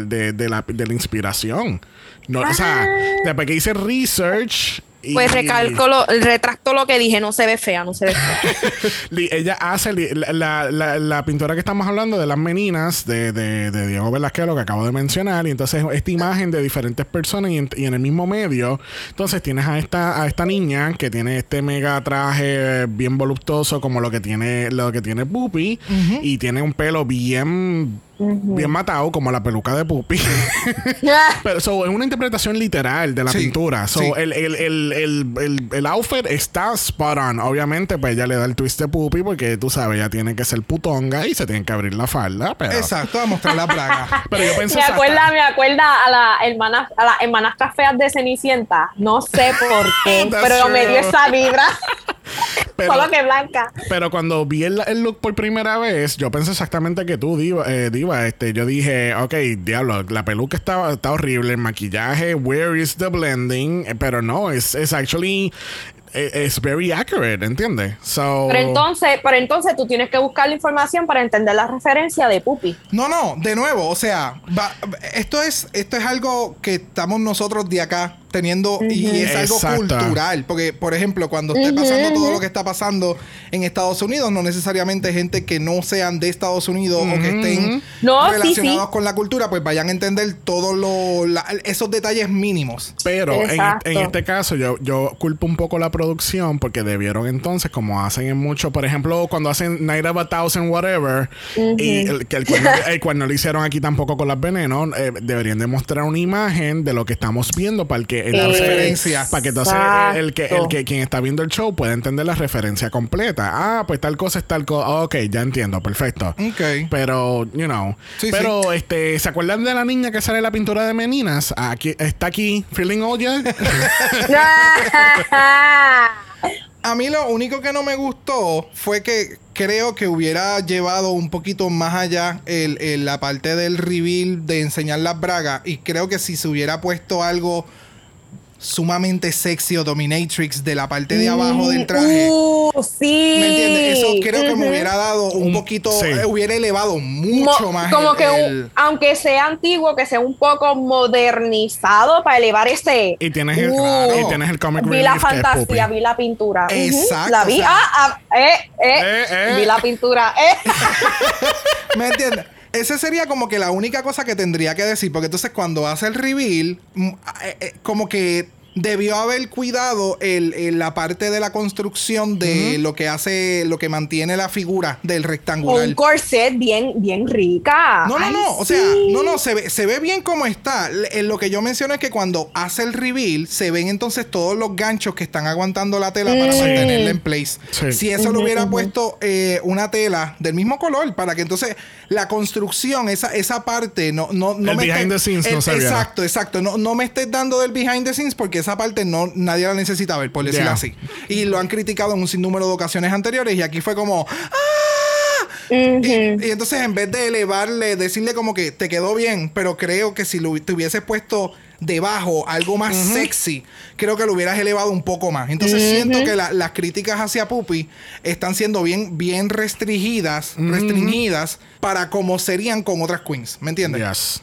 la, de la inspiración. No, O sea, después que hice research pues recalco lo, retracto lo que dije, no se ve fea, no se ve fea. Ella hace la, la, la, pintura que estamos hablando de las meninas de, de, de, Diego Velázquez, lo que acabo de mencionar, y entonces esta imagen de diferentes personas y en, el mismo medio, entonces tienes a esta, a esta niña que tiene este mega traje bien voluptuoso como lo que tiene, lo que tiene y tiene un pelo bien bien matado, como la peluca de Puppy. Pero es una interpretación literal de la pintura. So, el, el, el, el, outfit está spot on. Obviamente, pues ella le da el twist de Puppy porque tú sabes, ella tiene que ser putonga y se tiene que abrir la falda. Pero... Exacto, a mostrar la plaga. pero yo pensé. Me acuerda, me acuerda a las hermanas, a las feas de Cenicienta. No sé por qué, pero me dio esa vibra. Pero, Solo que blanca. Pero cuando vi el, look por primera vez, yo pensé exactamente que tú, Diva, eh, Diva este, yo dije, ok, diablo, la peluca está, está horrible, el maquillaje, where is the blending? Eh, pero no, es, es actually es very accurate, ¿entiendes? So... Pero entonces, pero entonces tú tienes que buscar la información para entender la referencia de Puppy. No, no, de nuevo, o sea, esto es esto es algo que estamos nosotros de acá teniendo y es algo cultural, porque por ejemplo, cuando esté pasando todo lo que está pasando en Estados Unidos, no necesariamente gente que no sean de Estados Unidos o que estén relacionados con la cultura, pues vayan a entender todos esos detalles mínimos. Pero en, en, este caso yo, yo culpo un poco la producción porque debieron entonces, como hacen en mucho, por ejemplo, cuando hacen Night of a Thousand Whatever, y el, que el cual, no lo hicieron aquí tampoco con las venenos, eh, deberían demostrar una imagen de lo que estamos viendo para el que la referencia, para que entonces el que, el que quien está viendo el show pueda entender la referencia completa. Ah, pues tal cosa es tal cosa. ok, ya entiendo, perfecto. Ok. Pero, you know. pero, este, ¿se acuerdan de la niña que sale en la pintura de meninas? Aquí, está aquí, feeling old A mí lo único que no me gustó fue que creo que hubiera llevado un poquito más allá el, la parte del reveal de enseñar las bragas. Y creo que si se hubiera puesto algo sumamente sexy o dominatrix de la parte de abajo del traje. Uh, sí. ¿Me entiendes? Eso creo que me hubiera dado un Un- poquito, sí. eh, hubiera elevado mucho Mo- más. Como el- que, un- el- aunque sea antiguo, que sea un poco modernizado para elevar ese. Y tienes el, Uh, y tienes el comic Vi la fantasía, vi la pintura. Exacto, La vi. o sea- ah, ah, eh, eh, Eh, eh. Vi la pintura. Eh. ¿Me entiendes? Ese sería como que la única cosa que tendría que decir, porque entonces cuando hace el reveal, mm, como que debió haber cuidado el, el- la parte de la construcción de lo que hace, lo que mantiene la figura del rectangular. un corset bien, bien rica. No, no, Ay, no. O sea, no, no, se ve, se ve bien como está. L- eh, Lo que yo menciono es que cuando hace el reveal, se ven entonces todos los ganchos que están aguantando la tela para Mm. mantenerla en place. Sí. Si eso lo hubiera puesto eh, una tela del mismo color, para que entonces la construcción, esa, esa parte, no, no, no El me behind the scenes no se. Exacto, exacto. No, no me estés dando del behind the scenes porque esa parte no nadie la necesita ver, por decirlo Yeah. así. Y lo han criticado en un sinnúmero de ocasiones anteriores y aquí fue como ¡Ah! Ujú. Y, y entonces en vez de elevarle, decirle como que te quedó bien, pero creo que si lo, te hubieses puesto debajo algo más sexy, creo que lo hubieras elevado un poco más. Entonces siento que la- las críticas hacia Puppy están siendo bien, bien restringidas, restringidas para como serían con otras queens. ¿Me entiendes? Yes.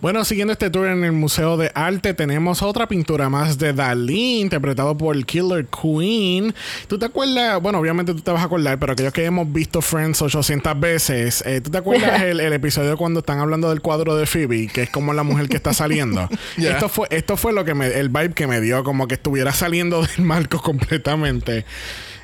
Bueno, siguiendo este tour en el Museo de Arte, tenemos otra pintura más de Dalí, interpretado por Killer Queen. ¿Tú te acuerdas? Bueno, obviamente tú te vas a acordar, pero aquellos que hemos visto Friends 800 veces, eh, ¿tú te acuerdas el, el episodio cuando están hablando del cuadro de Phoebe, que es como la mujer que está saliendo? Yeah. Esto fue, esto fue lo que me, el vibe que me dio, como que estuviera saliendo del marco completamente.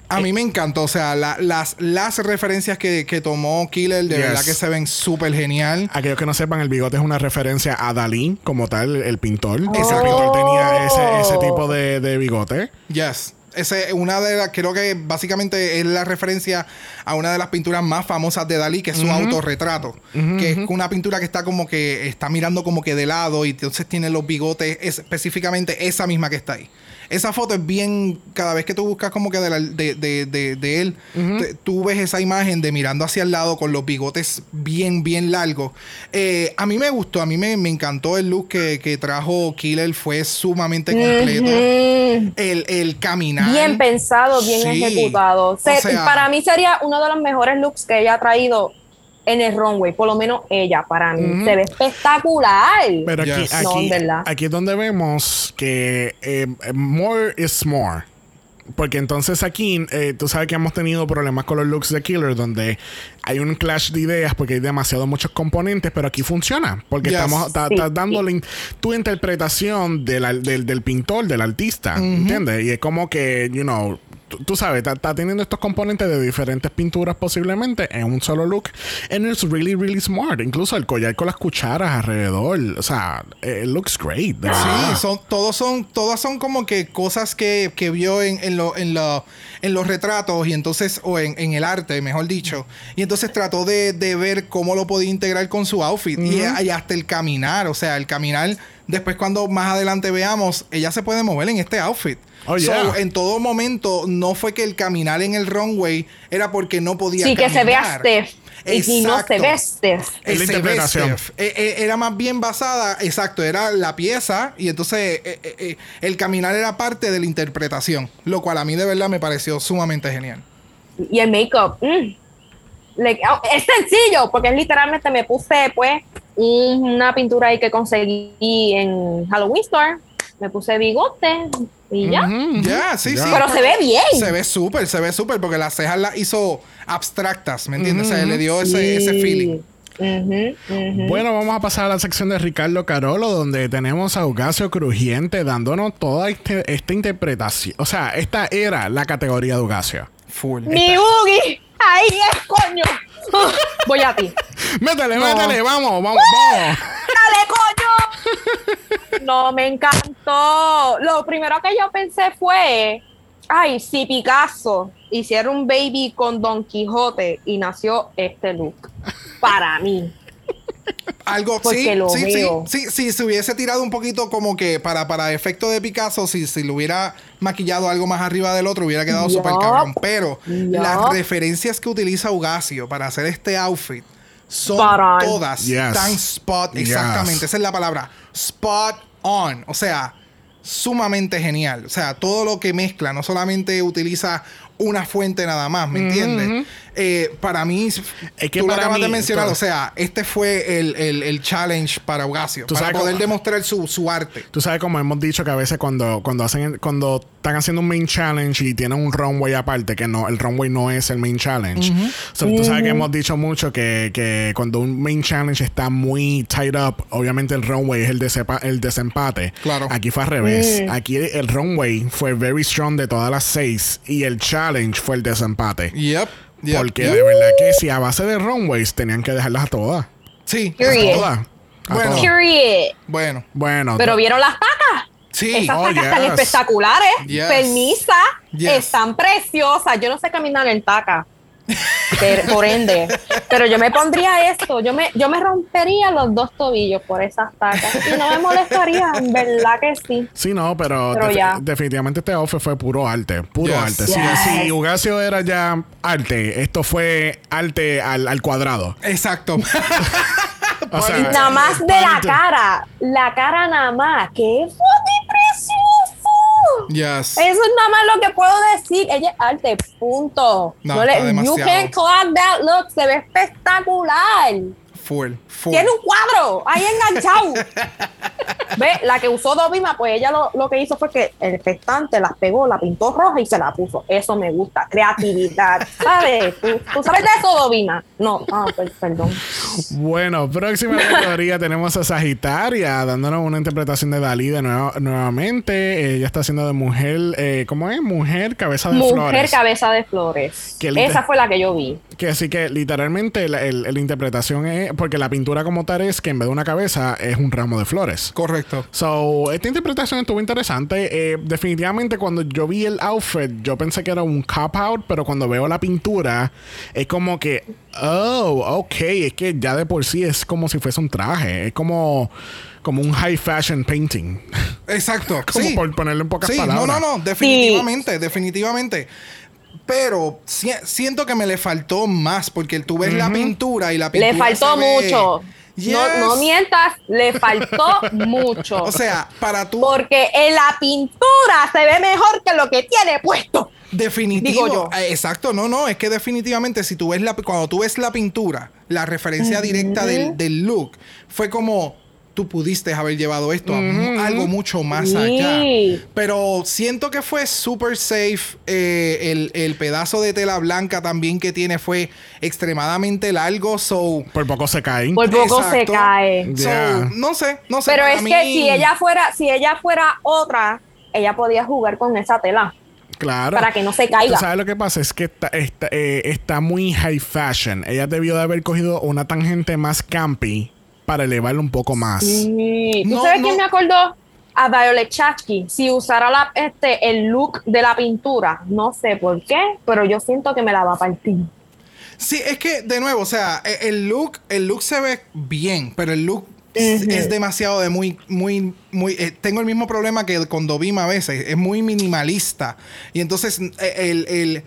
A mí me encantó, o sea, la- las, las referencias que, que tomó Killer, de Yes. verdad que se ven súper genial. Aquellos que no sepan, el bigote es una referencia a Dalí, como tal, el pintor. Ese Exacto. pintor tenía ese, ese tipo de, de bigote. Yes. Ese, una de las, creo que básicamente es la referencia a una de las pinturas más famosas de Dalí, que es su autorretrato. Que es una pintura que está como que está mirando como que de lado y entonces tiene los bigotes, es- específicamente esa misma que está ahí. Esa foto es bien, cada vez que tú buscas como que de, la- de, de- de- de él, te- tú ves esa imagen de mirando hacia el lado con los bigotes bien, bien largos. Eh, a mí me gustó, a mí me, me encantó el look que, que trajo Killer, fue sumamente completo. El, el caminar. Bien pensado, bien Sí. ejecutado. Se- O sea- para mí sería uno de los mejores looks que ella ha traído en el runway, por lo menos ella, para mí. Se ve espectacular. Pero aquí, Yes. No, aquí, en verdad. aquí es donde vemos que eh, more is more. Porque entonces aquí, eh, tú sabes que hemos tenido problemas con los looks de Killer, donde hay un clash de ideas porque hay demasiado muchos componentes, pero aquí funciona. Porque Yes. estamos ta- Sí, dándole in- tu interpretación del, del, del pintor, del artista. ¿Entiendes? Y es como que, you know, tú, sabes, está, está teniendo estos componentes de diferentes pinturas posiblemente en un solo look. And it's really, really smart. Incluso el collar con las cucharas alrededor. O sea, it looks great. Sí, son, todos son, todas son como que cosas que, que vio en, en, lo- en, lo- en los retratos y entonces, o en, en el arte, mejor dicho. Y entonces trató de, de ver cómo lo podía integrar con su outfit. y, y hasta el caminar, o sea, el caminar, después cuando más adelante veamos, ella se puede mover en este outfit. Oh, So, yeah. en todo momento, no fue que el caminar en el runway era porque no podía sí, que se vea caminar. Steph. Y, y no se Exacto. ve Steph. Es la interpretación. Eh, eh, era más bien basada, exacto, era la pieza y entonces eh, eh, eh, el caminar era parte de la interpretación, lo cual a mí de verdad me pareció sumamente genial. Y el make-up. mm. Le- oh, es sencillo, porque es literalmente me puse pues una pintura ahí que conseguí en Halloween Store. Me puse bigote y ya. Ya, sí, sí. Pero se ve bien. Se ve súper, se ve súper, porque las cejas las hizo abstractas, ¿me entiendes? O sea, le dio ese, ese feeling. Bueno, vamos a pasar a la sección de Ricardo Carolo, donde tenemos a Eugasio Crujiente dándonos toda este- esta interpretación. O sea, esta era la categoría de Eugasio. Full. Mi boogie. Ahí es, coño. Voy a ti. Métele, No. métele, vamos, vamos, vamos. ¡Dale, coño! No, me encantó. Lo primero que yo pensé fue, ay, si Picasso hiciera un baby con Don Quijote y nació este look. Para mí. Algo Porque sí, lo sí, sí, veo. sí, sí, se hubiese tirado un poquito como que para, para efecto de Picasso, si, si lo hubiera maquillado algo más arriba del otro, hubiera quedado Yup. súper cabrón. Pero las referencias que utiliza Ugasio para hacer este outfit son todas Yes. tan spot, Yes. exactamente, esa es la palabra, spot on. O sea, sumamente genial. O sea, todo lo que mezcla, no solamente utiliza una fuente nada más, ¿me entiendes? Eh, para mí, Es que tú lo para acabas de mí, mencionar, todo- o sea, este fue el, el- el challenge para Tú para poder cómo- demostrar su, su arte. Tú sabes como hemos dicho que a veces cuando, cuando hacen cuando están haciendo un main challenge y tienen un runway aparte, que no, el runway no es el main challenge. So, Tú sabes que hemos dicho mucho que, que cuando un main challenge está muy tied up, obviamente el runway es el, desepa- el desempate. Claro. Aquí fue al revés. Aquí el runway fue very strong de todas las seis y el challenge fue el desempate. Yep. Porque de verdad que si a base de runways tenían que dejarlas a todas. Sí. A todas. A Bueno. todas. Bueno. Bueno. Pero vieron las tacas. Sí. Esas Oh, tacas están yes. espectaculares. Yes. Permisa. Yes. Están preciosas. Yo no sé caminar en taca. Pero- por ende. Pero yo me pondría esto. Yo me, yo me rompería los dos tobillos por esas tacas. Y no me molestaría. En verdad que sí. Sí, no, pero, Pero defi- ya. definitivamente este outfit fue puro arte. Puro Yes. arte. Si, Yes. si Ugasio era ya arte, esto fue arte al, al cuadrado. Exacto. O sea, Nada más de la cara. La cara nada más. ¡Qué precioso! Yes. Eso es nada más lo que puedo decir. Ella es arte, punto. No, No le- you can't clock that look. Se ve espectacular. Tiene un cuadro ahí enganchado. Ve, la que usó Dovima, pues ella lo, lo que hizo fue que el restante las pegó, la pintó roja y se la puso. Eso me gusta, creatividad. ¿Sabes? ¿Tú, tú sabes de eso, Dovima? No, ah, per- perdón. Bueno, próxima categoría tenemos a Sagitaria dándonos una interpretación de Dalí de nuevo, nuevamente. Ella está haciendo de mujer, eh, ¿cómo es? Mujer cabeza de Mujer flores. cabeza de flores. Esa fue la que yo vi. Que así que literalmente la, el- la interpretación es, porque la pintura como tal es que en vez de una cabeza es un ramo de flores. Correcto. So, esta interpretación estuvo interesante. Eh, definitivamente, cuando yo vi el outfit, yo pensé que era un cop-out, pero cuando veo la pintura, es como que, oh, ok, es que ya de por sí es como si fuese un traje. Es como, como un high fashion painting. Exacto. como sí. por ponerle en pocas Sí, palabras. no, no, no, definitivamente, definitivamente. Pero si- siento que me le faltó más porque tú ves la pintura y la pintura Le faltó se ve- mucho. Yes. No, no mientas, le faltó mucho. O sea, para tú porque en la pintura se ve mejor que lo que tiene puesto. definitivo, digo yo. eh, exacto, no, no, es que definitivamente si tú ves la cuando tú ves la pintura, la referencia directa del, del look fue como tú pudiste haber llevado esto a algo mucho más Sí. allá. Pero siento que fue super safe. eh, el, el pedazo de tela blanca también que tiene fue extremadamente largo. So, Por poco se caen. Por poco se cae. so, Yeah. no sé, no sé. Pero es mí- que si ella fuera, si ella fuera otra, ella podía jugar con esa tela Claro. para que no se Tú caiga. sabes lo que pasa es que está, está, eh, está muy high fashion. Ella debió de haber cogido una tangente más campy para elevarlo un poco más. Sí. ¿Tú No, sabes no. quién me acordó? A Violet Chachki. Si usara la, este, el look de la pintura, no sé por qué, pero yo siento que me la va a partir. Sí, es que de nuevo, o sea, e- el look, el look se ve bien, pero el look es, es demasiado de muy, muy, muy. eh, tengo el mismo problema que con Dovima a veces, es muy minimalista y entonces eh, el, el-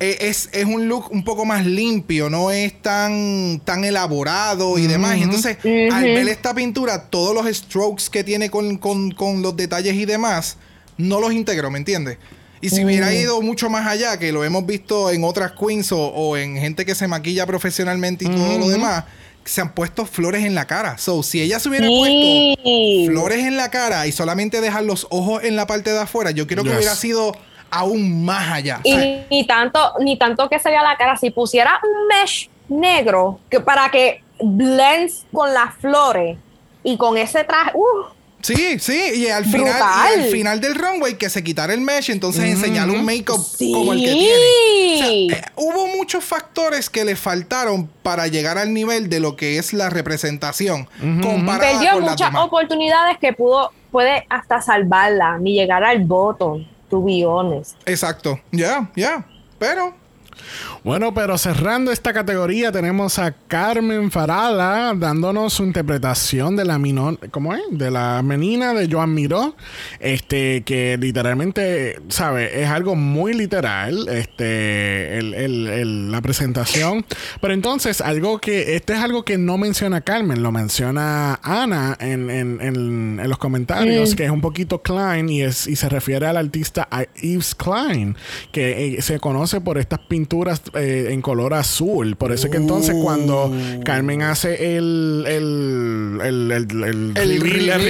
es, es un look un poco más limpio, no es tan, tan elaborado y demás. Y entonces, al ver esta pintura, todos los strokes que tiene con, con- con los detalles y demás, no los integro, ¿me entiendes? Y si hubiera ido mucho más allá, que lo hemos visto en otras queens o, o en gente que se maquilla profesionalmente y todo lo demás, se han puesto flores en la cara. So, si ella se hubiera puesto flores en la cara y solamente dejar los ojos en la parte de afuera, yo creo que Yes. hubiera sido aún más allá. Y ni, ni tanto, ni tanto que se vea la cara. Si pusiera un mesh negro que para que blends con las flores y con ese traje, uh, Sí, sí, y al final, y al final del runway que se quitara el mesh, entonces enseñar un make-up sí. como el que tiene. O sea, eh, hubo muchos factores que le faltaron para llegar al nivel de lo que es la representación comparada perdió con las muchas demás. oportunidades que pudo, puede hasta salvarla, ni llegar al voto, to be honest. Exacto, ya, ya. Pero Bueno, pero cerrando esta categoría tenemos a Carmen Farala dándonos su interpretación de la minor, ¿cómo es? De la menina de Joan Miró, este que literalmente, sabe, es algo muy literal, este, el, el, el, la presentación. Pero entonces algo que este es algo que no menciona Carmen, lo menciona Ana en, en, en, en los comentarios, Mm. que es un poquito Klein y es y se refiere al artista Yves Klein, que eh, se conoce por estas pinturas eh, en color azul. Por eso es que entonces cuando Carmen hace el el, el, el, el, reveal, el reveal.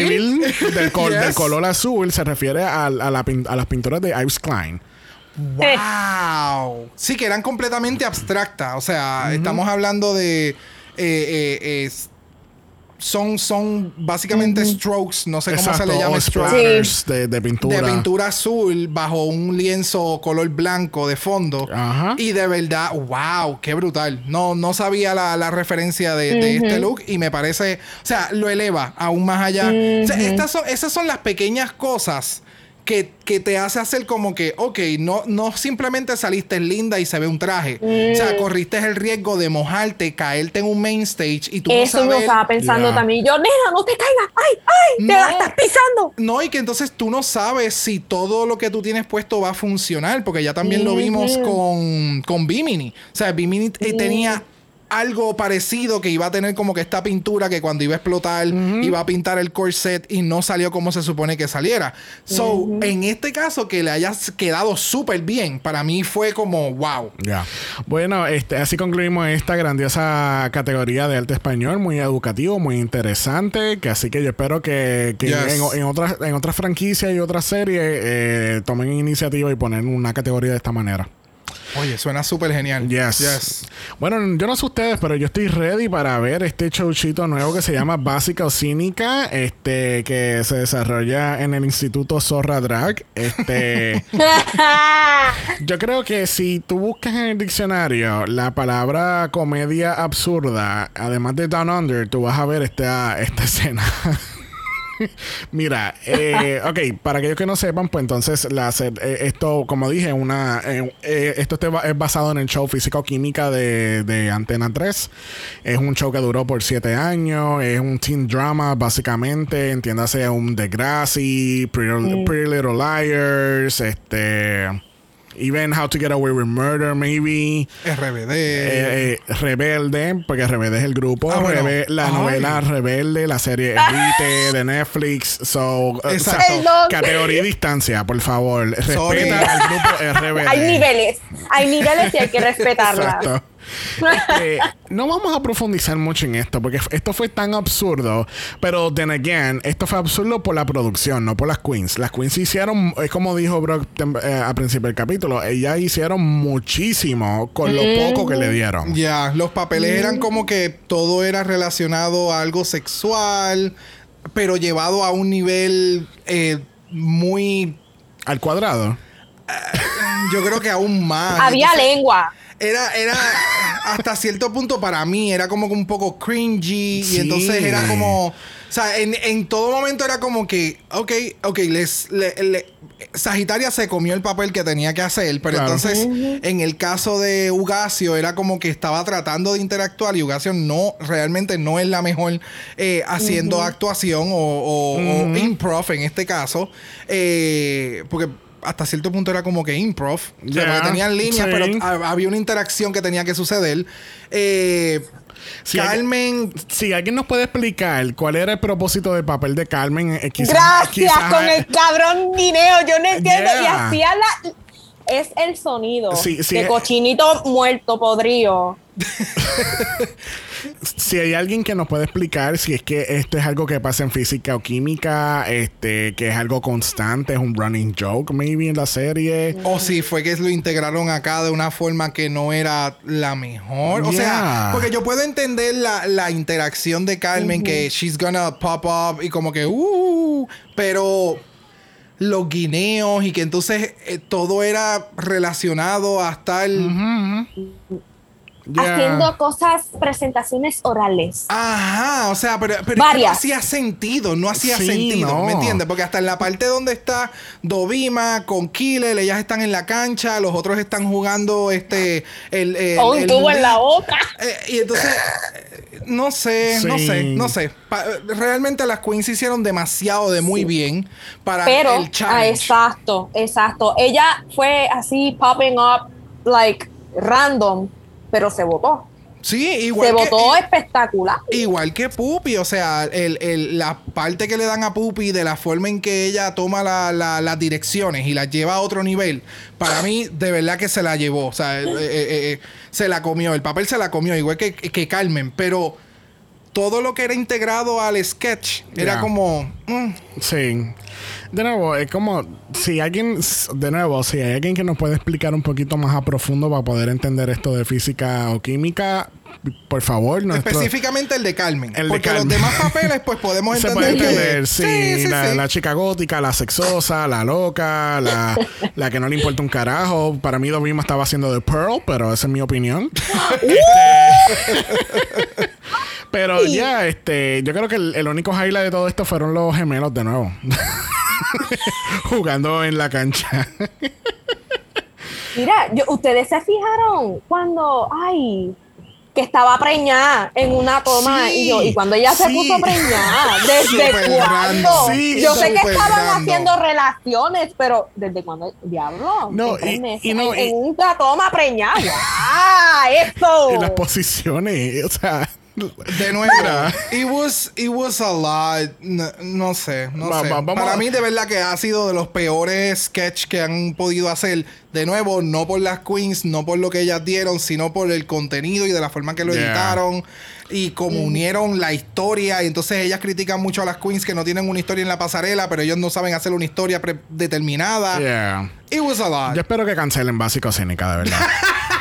reveal del, col- Yes. del color azul, se refiere a, a la a las pinturas de Yves Klein. ¡Wow! Sí, que eran completamente abstractas. O sea, estamos hablando de. eh, eh, son, son básicamente strokes, no sé cómo Exacto, se le llama strokes. de, de pintura. De pintura azul bajo un lienzo color blanco de fondo. Ajá. Y de verdad, wow, qué brutal. No, no sabía la, la referencia de, de este look y me parece, o sea, lo eleva aún más allá. O sea, estas son, esas son las pequeñas cosas que, que te hace hacer como que, ok, no, no simplemente saliste linda y se ve un traje. O sea, corriste el riesgo de mojarte, caerte en un main stage y tú Eso no yo sabes... estaba pensando Yeah. también. Yo, nena, no te caigas. ¡Ay, ay! ¡Te No. la estás pisando! No, y que entonces tú no sabes si todo lo que tú tienes puesto va a funcionar, porque ya también lo vimos con, con Bimini. O sea, Bimini eh, tenía algo parecido que iba a tener como que esta pintura que cuando iba a explotar iba a pintar el corset y no salió como se supone que saliera. So, en este caso que le hayas quedado súper bien, para mí fue como wow. Ya. Bueno, este, así concluimos esta grandiosa categoría de arte español, muy educativo, muy interesante. Que así que yo espero que, que Yes. en, en otras en otras franquicias y otras series eh, tomen iniciativa y ponen una categoría de esta manera. Oye, suena súper genial. Yes. Yes. Bueno, yo no sé ustedes, pero yo estoy ready para ver este showchito nuevo que se llama Básica o Cínica, este, que se desarrolla en el Instituto Zorra Drag. Este. Yo creo que si tú buscas en el diccionario la palabra comedia absurda, además de Down Under, tú vas a ver esta, esta escena. Mira, eh, ok, para aquellos que no sepan, pues entonces la, eh, esto, como dije, una eh, eh, esto este es basado en el show Física o Química de, de Antena 3. Es un show que duró por siete años, es un teen drama, básicamente, entiéndase un Degrassi, Pretty, Pretty Little Liars, este... Even How to Get Away with Murder, maybe. RBD. Eh, eh, Rebelde, porque Rebelde es el grupo. Ah, bueno. Rebe- la Ay. novela Rebelde, la serie Elite de Netflix. So, eh, Exacto. categoría y distancia, por favor. Sorry. Respeta al grupo RBD. Hay niveles. Hay niveles y hay que respetarlas. Exacto. Este, no vamos a profundizar mucho en esto porque esto fue tan absurdo, pero then again, esto fue absurdo por la producción, no por las queens. Las queens hicieron, es como dijo Brock eh, al principio del capítulo, ellas hicieron muchísimo con lo poco que le dieron. Ya, los papeles eran como que todo era relacionado a algo sexual, pero llevado a un nivel eh, muy, Al cuadrado. Yo creo que aún más. Había Entonces, lengua. Era, era hasta cierto punto para mí, era como que un poco cringy Sí. y entonces era como, o sea, en, en todo momento era como que, ok, ok, les, le- le- Sagitaria se comió el papel que tenía que hacer, pero Claro. entonces en el caso de Ugacio era como que estaba tratando de interactuar y Ugacio no, realmente no es la mejor eh, haciendo actuación o, o- o improv en este caso, eh, porque hasta cierto punto era como que improv, Ya, porque tenían líneas, sí. pero ha- había una interacción que tenía que suceder. Eh, Carmen, Si alguien nos puede explicar cuál era el propósito del papel de Carmen, eh, quizás- Gracias quizás- con el cabrón dinero. Yo no entiendo. Y Yeah. hacía la. Es el sonido Sí, sí, de eh. cochinito muerto, podrido. si hay alguien que nos puede explicar si es que esto es algo que pasa en física o química, este, que es algo constante, es un running joke, maybe en la serie. o si fue que lo integraron acá de una forma que no era la mejor. O sea, porque yo puedo entender la, la interacción de Carmen, que she's gonna pop up y como que, uh, pero los guineos y que entonces eh, todo era relacionado hasta el... Yeah. haciendo cosas, presentaciones orales. Ajá, o sea, pero, que no Varias. hacía sentido, no hacía Sí, sentido, no. ¿me entiendes? Porque hasta en la parte donde está Dovima con Killer, ellas están en la cancha, los otros están jugando este el, el- Con un el tubo en la boca. Eh, y entonces, eh, no sé, no sé, no sé. Pa- realmente las Queens hicieron demasiado de muy bien para Pero, el ah, challenge. exacto, exacto. Ella fue así popping up, like random, pero se votó. sí, igual Se que, votó espectacular. Igual que Pupi, o sea, el, el- la parte que le dan a Pupi de la forma en que ella toma la- la- las direcciones y las lleva a otro nivel, para mí de verdad que se la llevó, o sea, eh, eh, eh, se la comió, el papel se la comió, igual que, que Carmen, pero todo lo que era integrado al sketch era como... mm, Sí. De nuevo, es como si alguien, de nuevo, si hay alguien que nos puede explicar un poquito más a profundo para poder entender esto de física o química, por favor, nuestro, específicamente el de Carmen. El de porque Carmen. los demás papeles, pues podemos se entender puede que- entender, sí, sí, la, sí. la chica gótica, la sexosa, la loca, la, la que no le importa un carajo. Para mí, Dovima estaba haciendo de Pearl, pero esa es mi opinión. Este, pero ya, este, yo creo que el, el único highlight de todo esto fueron los gemelos de nuevo. Jugando en la cancha. Mira, yo, ustedes se fijaron cuando, ay, que estaba preñada en una toma Sí, y yo, y cuando ella se puso preñada, ¿desde cuándo? sí, yo sé que estaban haciendo relaciones, pero ¿desde cuándo? Diablo. No, y- meses, y no, en, y- en una toma preñada. ¡Ah! ¡Eso! en las posiciones, o sea. De nuevo, Mira. it was, it was a lot. No, no sé, no Va- sé. va- vamos Para a- mí, de verdad, que ha sido de los peores sketch que han podido hacer. De nuevo, no por las queens, no por lo que ellas dieron, sino por el contenido y de la forma que lo Yeah. editaron y como unieron la historia. Y entonces ellas critican mucho a las queens que no tienen una historia en la pasarela, pero ellos no saben hacer una historia predeterminada. Yeah. It was a lot. Yo espero que cancelen Básico Cínica, de verdad.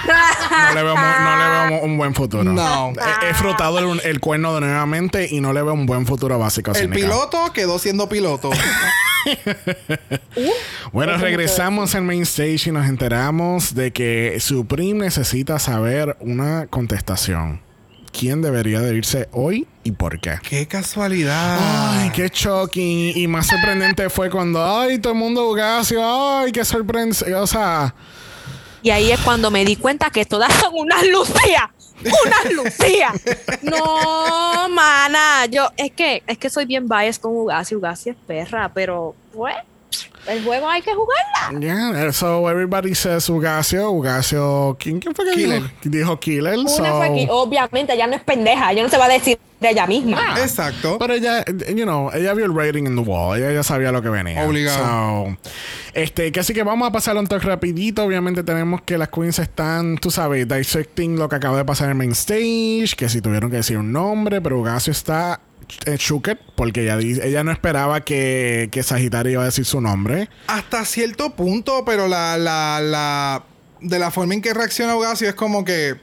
No le veo, mu- no le veo mu- un buen futuro. No. He, he frotado el, el cuerno de nuevamente y no le veo un buen futuro a Básico El piloto quedó siendo piloto. Bueno, regresamos al main stage y nos enteramos de que Supreme necesita saber una contestación. ¿Quién debería de irse hoy y por qué? ¡Qué casualidad! Ay, qué shocking. Y más sorprendente fue cuando, ay, todo el mundo Ugasio, ay, qué sorprendente. O sea, Y ahí es cuando me di cuenta que todas son unas lucías. ¡Unas lucías! No, mana. Yo, es que, es que soy bien biased con Ugasi. Ugasi es perra, pero, pues, el juego hay que jugarla. yeah, so everybody says Ugasio, Ugasio, ¿quién, quién fue que Killer. dijo? Dijo Killer. Una so- fue aquí, obviamente, ella no es pendeja, ella no se va a decir de ella misma. Exacto. Pero ella, you know, ella vio el rating in the wall. Ella ya sabía lo que venía. Obligado. So, este, que así que vamos a pasar un toque rapidito. Obviamente tenemos que las queens están, tú sabes, dissecting lo que acaba de pasar en el main stage. Que si tuvieron que decir un nombre, pero Ugasio está eh, shooked porque ella, ella no esperaba que, que Sagitario iba a decir su nombre. Hasta cierto punto, pero la, la, la de la forma en que reacciona Ugasio es como que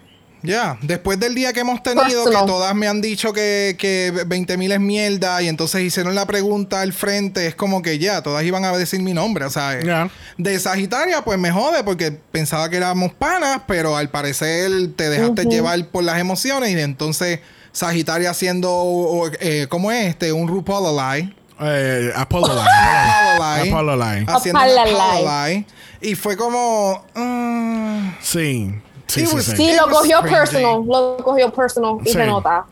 ya, después del día que hemos tenido, Personal. que todas me han dicho que, que 20 mil es mierda y entonces hicieron la pregunta al frente, es como que ya, todas iban a decir mi nombre, o sea, eh, de Sagitaria pues me jode porque pensaba que éramos panas, pero al parecer te dejaste llevar por las emociones y entonces Sagitaria haciendo, o- eh, ¿cómo es este? Un RuPaul Ally. Eh, Apollo Line. Apollo Line. haciendo Apollo Lie. Y fue como. mm, Sí. Sí, sí, was- sí. Sí, lo cogió cringy. personal, lo cogió personal y Sí. se nota.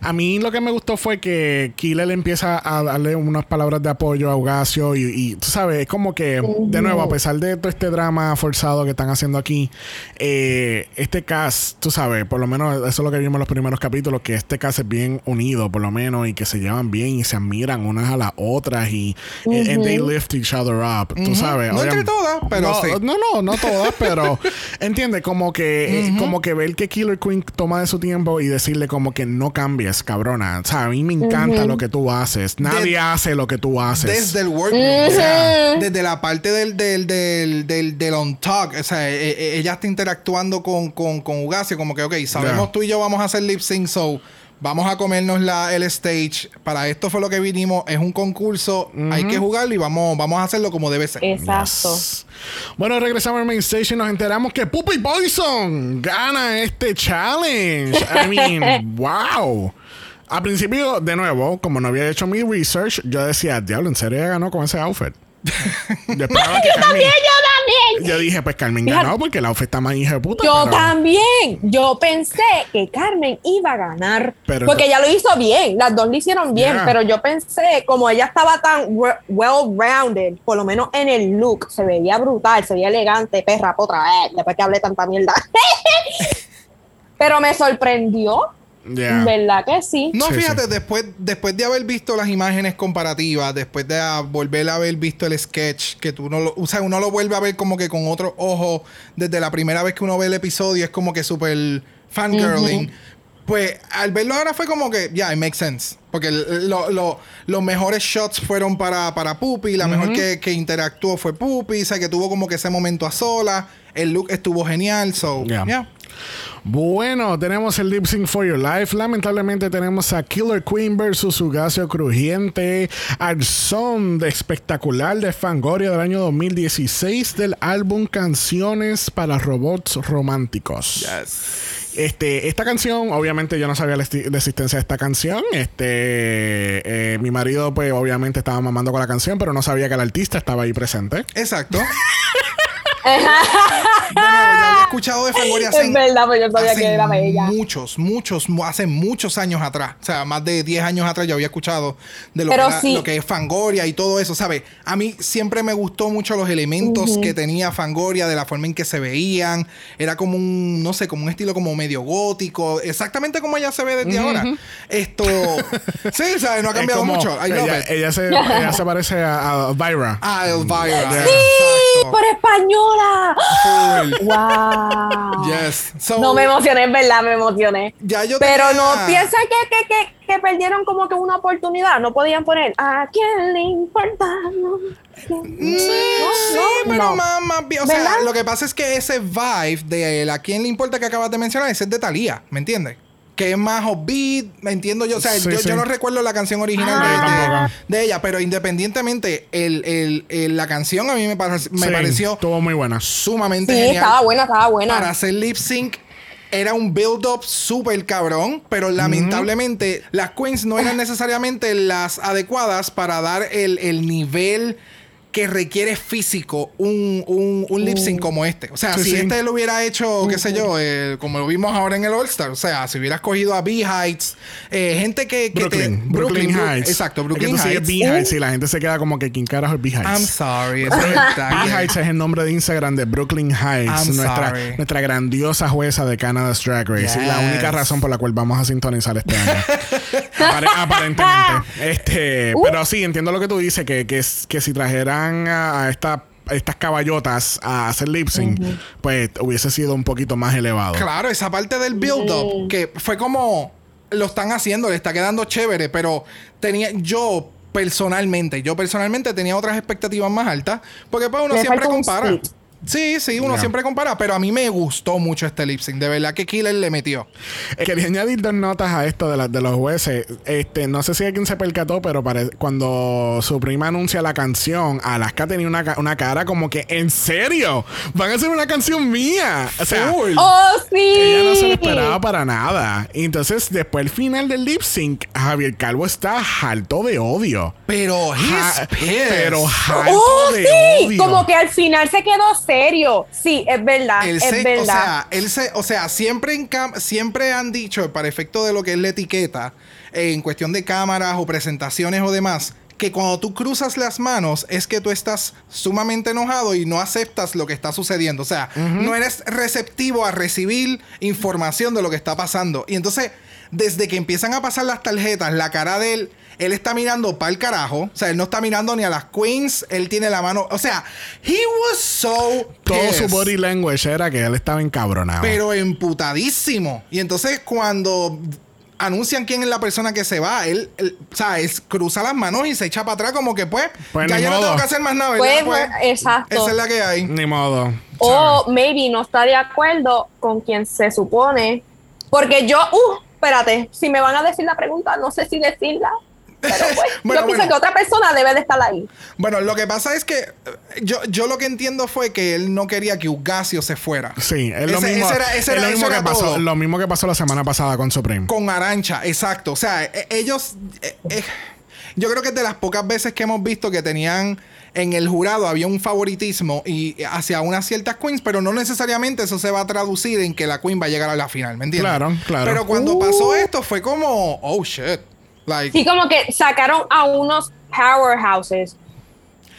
A mí lo que me gustó fue que Killer le empieza a darle unas palabras de apoyo a Ugasio y, y, tú sabes, es como que, de nuevo, a pesar de todo este drama forzado que están haciendo aquí, eh, este cast, tú sabes, por lo menos eso es lo que vimos en los primeros capítulos, que este cast es bien unido, por lo menos, y que se llevan bien y se admiran unas a las otras y eh, and they lift each other up, tú sabes. No entre Obviam- todas, pero no, sí. no, no, no todas, pero entiende como que eh, como que ver que Killer Queen toma de su tiempo y decirle como que no cambies, cabrona. O sea, a mí me encanta lo que tú haces. Nadie hace lo que tú haces. Desde el workroom, o sea, desde la parte del, del, del, del, del on talk, o sea, e- e- ella está interactuando con, con, con Ugasio, como que, ok, sabemos Ya. tú y yo vamos a hacer lip sync, so vamos a comernos la, el stage. Para esto fue lo que vinimos. Es un concurso. Hay que jugarlo y vamos, vamos a hacerlo como debe ser. Exacto. Yes. Bueno, regresamos al main station y nos enteramos que Puppy Poison gana este challenge. I mean, wow. Al principio, de nuevo, como no había hecho mi research, yo decía, diablo, ¿en serio ella ganó con ese outfit? yo esperaba que Yo Carmen- también, yo también. Yo dije, pues Carmen Fíjate. ganó porque el outfit está más hija de puta. Yo pero- también. Yo pensé que Carmen iba a ganar. Pero porque ella lo hizo bien. Las dos lo hicieron bien. Yeah. Pero yo pensé, como ella estaba tan we- well-rounded, por lo menos en el look, se veía brutal, se veía elegante, perra, otra vez, después que hablé tanta mierda. pero me sorprendió. Yeah. ¿Verdad que sí? No, Sí, fíjate, sí. después, después de haber visto las imágenes comparativas, después de volver a haber visto el sketch, que tú no lo, o sea, uno lo vuelve a ver como que con otro ojo, desde la primera vez que uno ve el episodio, es como que súper fangirling. Pues al verlo ahora fue como que, ya, it makes sense. Porque lo- lo- los mejores shots fueron para, para Puppy, la mejor que, que interactuó fue Puppy, o sea, que tuvo como que ese momento a sola, el look estuvo genial, so, Yeah. Bueno, tenemos el Lip Sync for Your Life. Lamentablemente tenemos a Killer Queen versus Sugacio Crujiente al son de espectacular de Fangoria del año 2016 del álbum Canciones para Robots Románticos. Este, esta canción, obviamente yo no sabía la existencia de esta canción. Este, eh, mi marido, pues, obviamente estaba mamando con la canción, pero no sabía que el artista estaba ahí presente. Exacto. Nuevo, ya había escuchado de Fangoria hace, Es verdad, pues yo sabía hace que era bella. muchos, muchos, mu- hace muchos años atrás. O sea, más de 10 años atrás yo había escuchado de lo, que, era- sí. lo que es Fangoria y todo eso, ¿sabes? A mí siempre me gustó mucho los elementos que tenía Fangoria, de la forma en que se veían. Era como un, no sé, como un estilo como medio gótico. Exactamente como ella se ve desde ahora. Esto... sí, ¿sabes? No ha cambiado como- mucho. Ella, se, ella se parece a, a Elvira. Ah, Elvira. Yeah. ¡Sí! Exacto. ¡Por Full. ¡Wow! Yes. So, No me emocioné, es verdad, me emocioné. Ya yo Pero tenía- no piensa que, que, que, que perdieron como que una oportunidad. No podían poner ¿A quién le importa? No, ¿quién? Mm, sí, no, pero no. más, más bien. O sea, lo que pasa es que ese vibe de él, a quién le importa que acabas de mencionar, ese es de Thalía, ¿me entiendes? Que es más upbeat, me entiendo yo. O sea, Sí, yo, sí. yo no recuerdo la canción original de- Ah. de, Tampoco. de ella, pero independientemente, el, el- el- la canción a mí me, me Sí, pareció Estuvo muy buena. sumamente Sí, genial. estaba buena, estaba buena. Para hacer lip sync era un build-up súper cabrón, pero lamentablemente las queens no eran necesariamente las adecuadas para dar el, el nivel que requiere físico un, un, un lip sync como este. O sea, Sí, si sí. este lo hubiera hecho, qué sé yo, eh, como lo vimos ahora en el All-Star, o sea, si hubieras cogido a B-Heights, eh, gente que... que te- Brooklyn, Brooklyn, Heights. Exacto, Es Brooklyn que Heights. B Heights y la gente se queda como que ¿quién carajo es B Heights? I'm sorry, es. B Heights es el nombre de Instagram de Brooklyn Heights, I'm nuestra, sorry. nuestra grandiosa jueza de Canada's Drag Race. Y la única razón por la cual vamos a sintonizar este año. Apare- aparentemente. Este, Uh. Pero sí, entiendo lo que tú dices, que, que, es- que si trajeran a, a esta- estas caballotas a hacer lip sync, pues hubiese sido un poquito más elevado. Claro, esa parte del build-up, que fue como lo están haciendo, le está quedando chévere, pero tenía yo personalmente, yo personalmente tenía otras expectativas más altas, porque pues uno Le siempre un compara. split. Sí, sí, uno siempre compara, pero a mí me gustó mucho este lip sync, de verdad que Killer le metió. Eh, Quería añadir dos notas a esto de, las de los jueces. Este, no sé si alguien se percató, pero cuando su prima anuncia la canción, Alaska tenía una, una cara como que, ¿en serio? ¿Van a hacer una canción mía? O sea. ¡Oh, sí! ella no se lo esperaba para nada. Y entonces, después, el final del lip sync, Javier Calvo está harto de odio. Pero Ja- pero ¡Oh, de sí! odio. Como que al final se quedó serio. Sí, es verdad, Él es se- verdad. o sea, él se, o sea, siempre en cam- siempre han dicho para efecto de lo que es la etiqueta eh, en cuestión de cámaras o presentaciones o demás que cuando tú cruzas las manos es que tú estás sumamente enojado y no aceptas lo que está sucediendo. O sea, no eres receptivo a recibir información de lo que está pasando. Y entonces, desde que empiezan a pasar las tarjetas, la cara de él, él está mirando para el carajo. O sea, él no está mirando ni a las queens. Él tiene la mano. O sea, he was so. Todo su body language era que él estaba encabronado. Pero emputadísimo. Y entonces cuando anuncian quién es la persona que se va, él, él, o sea, es, cruza las manos y se echa para atrás como que pues, Pues ya yo no tengo que hacer más nada, ¿verdad? Pues, exacto. Esa es la que hay. Ni modo. O maybe no está de acuerdo con quien se supone. Porque yo, uh, espérate, si me van a decir la pregunta, no sé si decirla. Pero pues, Bueno, yo pienso bueno. que otra persona debe de estar ahí. Bueno, lo que pasa es que eh, yo, yo lo que entiendo fue que él no quería que Ugasio se fuera. Sí, es lo Ese- mismo, ese era- ese es era- lo mismo que era pasó, todo. lo mismo que pasó la semana pasada con Supreme. Con Arancha, exacto. O sea, e- ellos. eh, eh, yo creo que es de las pocas veces que hemos visto que tenían. En el jurado había un favoritismo y hacia unas ciertas queens, pero no necesariamente eso se va a traducir en que la queen va a llegar a la final, ¿me entiendes? Claro, claro. Pero cuando pasó esto fue como, oh shit. Like, Sí, como que sacaron a unos powerhouses.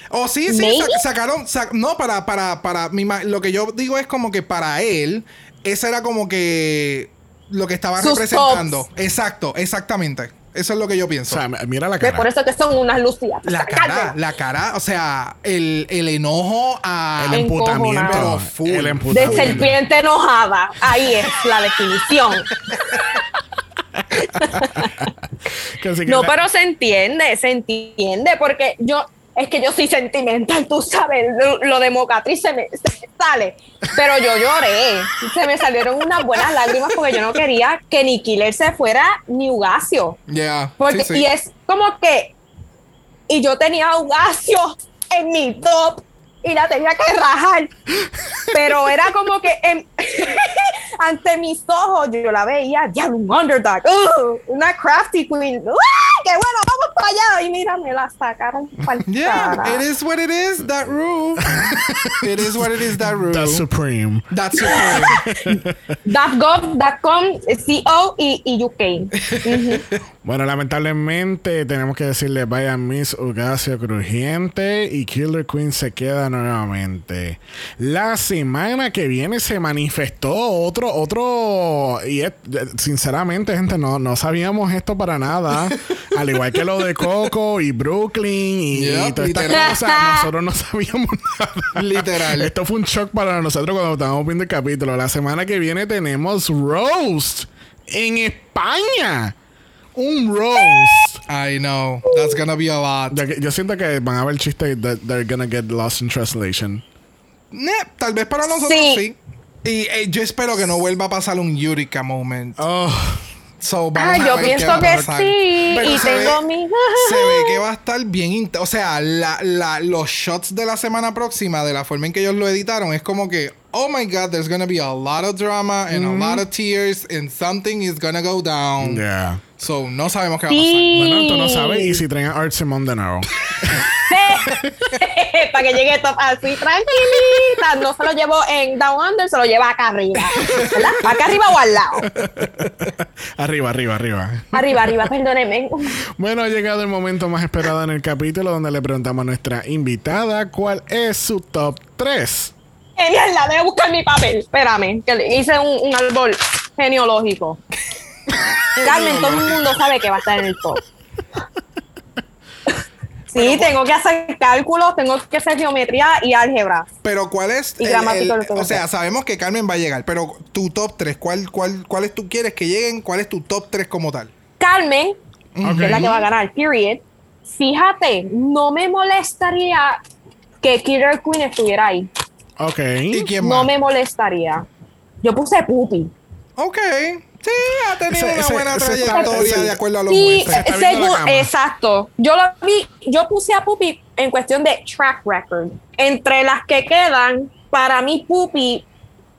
Oh, sí, sí, sacaron, sa- no, para, para, para, mi lo que yo digo es como que para él, esa era como que lo que estaba Sus representando. tops. Exacto, exactamente. Eso es lo que yo O pienso. sea, mira la cara. por eso que son unas lucías. la cara, la cara, o sea, el, el enojo a... el emputamiento. Full. El De emputamiento. serpiente enojada. Ahí es la definición. No, la- pero se entiende, se entiende, porque yo, es que yo soy sentimental, tú sabes, lo, lo de Mocatriz se me, se me sale, pero yo lloré, se me salieron unas buenas lágrimas porque yo no quería que ni Killer se fuera ni Ugacio, Yeah, porque, sí, sí. y es como que, y yo tenía a Ugacio en mi top, y la tenía que rajar, pero era como que ante mis ojos yo la veía, ya un underdog, una crafty queen, ¡uh! ¡Qué bueno, vamos para allá! Y mira, me la sacaron pa'l Yeah, it is what it is, that rule. it is what it is, that rule. That's Supreme. That's supreme. .gov.com, CO y, y UK. Bueno, lamentablemente tenemos que decirle vaya Miss Ugasio Crujiente y Killer Queen se queda nuevamente. La semana que viene se manifestó otro, otro, y es- sinceramente, gente, no, no sabíamos esto para nada. Al igual que lo de Coco y Brooklyn y, Yep, y todas estas literal. cosas, nosotros no sabíamos nada. Literal. Esto fue un shock para nosotros cuando estábamos viendo el capítulo. La semana que viene tenemos Roast en España. Un roast. I know, that's gonna be a lot. Yo siento que van a haber chistes that they're gonna get lost in translation. Nah, tal vez para nosotros Sí. sí. Y eh, yo espero que no vuelva a pasar un Eureka moment. Oh, So, Ah, yo pienso que sí, Pero y tengo ve- mi- Se ve que va a estar bien. O sea, la, la- los shots de la semana próxima, de la forma en que ellos lo editaron, es como que, oh my god, there's gonna be a lot of drama and a lot of tears and something is gonna go down. yeah. So, no sabemos qué va Sí. Bueno, tú no sabes. Y si traen a Art Simon de nuevo. para que llegue top así tranquilita. No se lo llevo en Down Under, se lo lleva acá arriba. ¿Verdad? Acá arriba o al lado. arriba, arriba, arriba. Arriba, arriba, perdóneme. Bueno, ha llegado el momento más esperado en el capítulo donde le preguntamos a nuestra invitada cuál es su top 3. Genial, la a buscar mi papel. Espérame, que le hice un, un árbol genealógico. Carmen, todo el mundo sabe que va a estar en el top. Sí, tengo que hacer cálculos, tengo que hacer geometría y álgebra. Pero ¿cuál es? Y el- gramática o sea, sabemos que Carmen va a llegar, pero tu top 3, ¿cuál, cuál, ¿cuáles tú quieres que lleguen? ¿Cuál es tu top 3 como tal? Carmen, que es la que va a ganar, period. Fíjate, no me molestaría que Killer Queen estuviera ahí. Ok. ¿Y quién No me molestaría. Yo puse Pupi. Ok. Sí, ha tenido una buena está- trayectoria de acuerdo a los Sí, exacto. Yo lo vi, yo puse a Pupi en cuestión de track record. Entre las que quedan, para mí Pupi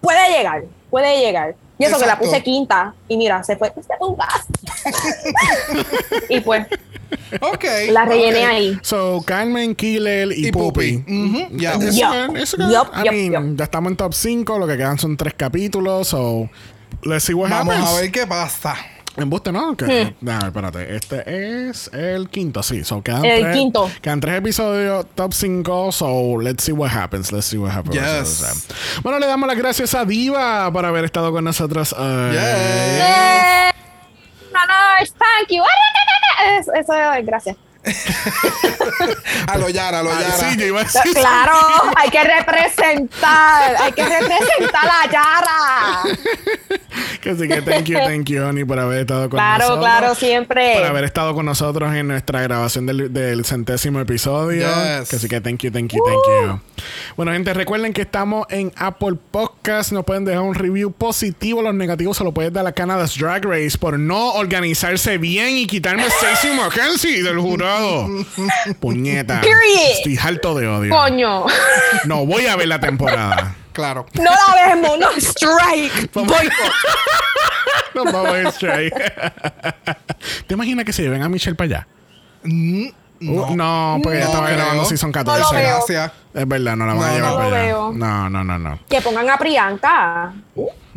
puede llegar, puede llegar. Y eso que la puse quinta y mira, se fue, se fue un gas. y pues Ok. la rellené ahí. So, Carmen, Killer y, Y Puppy. Pupi. Ujú, ya. Eso, Yup. man, eso que- Yup, I yup, mean, yup. ya estamos en top 5, lo que quedan son tres capítulos, so let's see what Vamos happens. a ver qué pasa. Embuste, ¿no? Que, Hmm. Déjame, espérate. Este es el quinto, sí. So, quedan El tres, quinto. Quedan tres episodios top 5. So, let's see what happens. Let's see what happens. Yes. Bueno, le damos las gracias a Diva por haber estado con nosotros. hoy. Yes. Eh, no, no, thank you. Eso, eso es gracias. A lo Yara, a lo Yara. sí, yo iba a decir. Claro, hay que representar, hay que representar a Yara. Así que thank you, thank you, Honey, por haber estado con Claro, nosotros. claro, siempre. Por haber estado con nosotros en nuestra grabación del, del centésimo episodio. Yes. Así que thank you, thank you, thank you. Bueno, gente, recuerden que estamos en Apple Podcast. Nos pueden dejar un review positivo. Los negativos se lo pueden dar a Canada's Drag Race por no organizarse bien y quitarme a Stacey Mackenzie del jurado. Puñeta. Period. Estoy harto de odio. Coño. No voy a ver la temporada. Claro. No la vemos, no strike. Nos vamos a straight. ¿Te imaginas que se lleven a Michelle para allá? Uh, no, porque ya No estaba creo. grabando Season No lo 14. veo. Gracias. Es verdad, no la van a No, llevar no para lo allá. veo. No, no, no, no. Que pongan a Priyanka.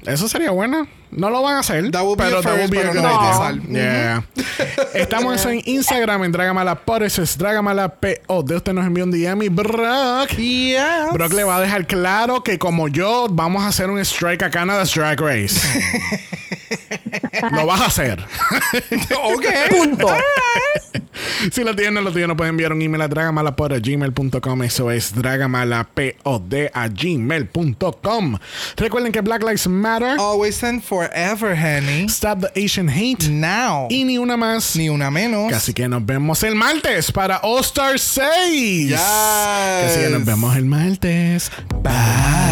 Eso sería bueno. No lo van a hacer. That would be pero would first, be a pero no. Yeah. Estamos en Instagram en Dragamala por eso es Dragamala PO. De usted nos envió un DM y Brock. Yes. Brock le va a dejar claro que como yo vamos a hacer un strike a Canada's Drag Race. lo vas a hacer. ok. Punto. si lo tienen, lo tienen, no pueden enviar un email a dragamalapod.gmail.com. Eso es dragamalapod a gmail.com. Recuerden que Black Lives Matter. Always and forever, honey. Stop the Asian Hate. Now. Y ni una más. Ni una menos. Así que nos vemos el martes para All Star 6. Yes. Así que nos vemos el martes. Bye.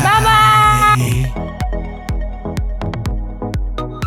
Bye bye.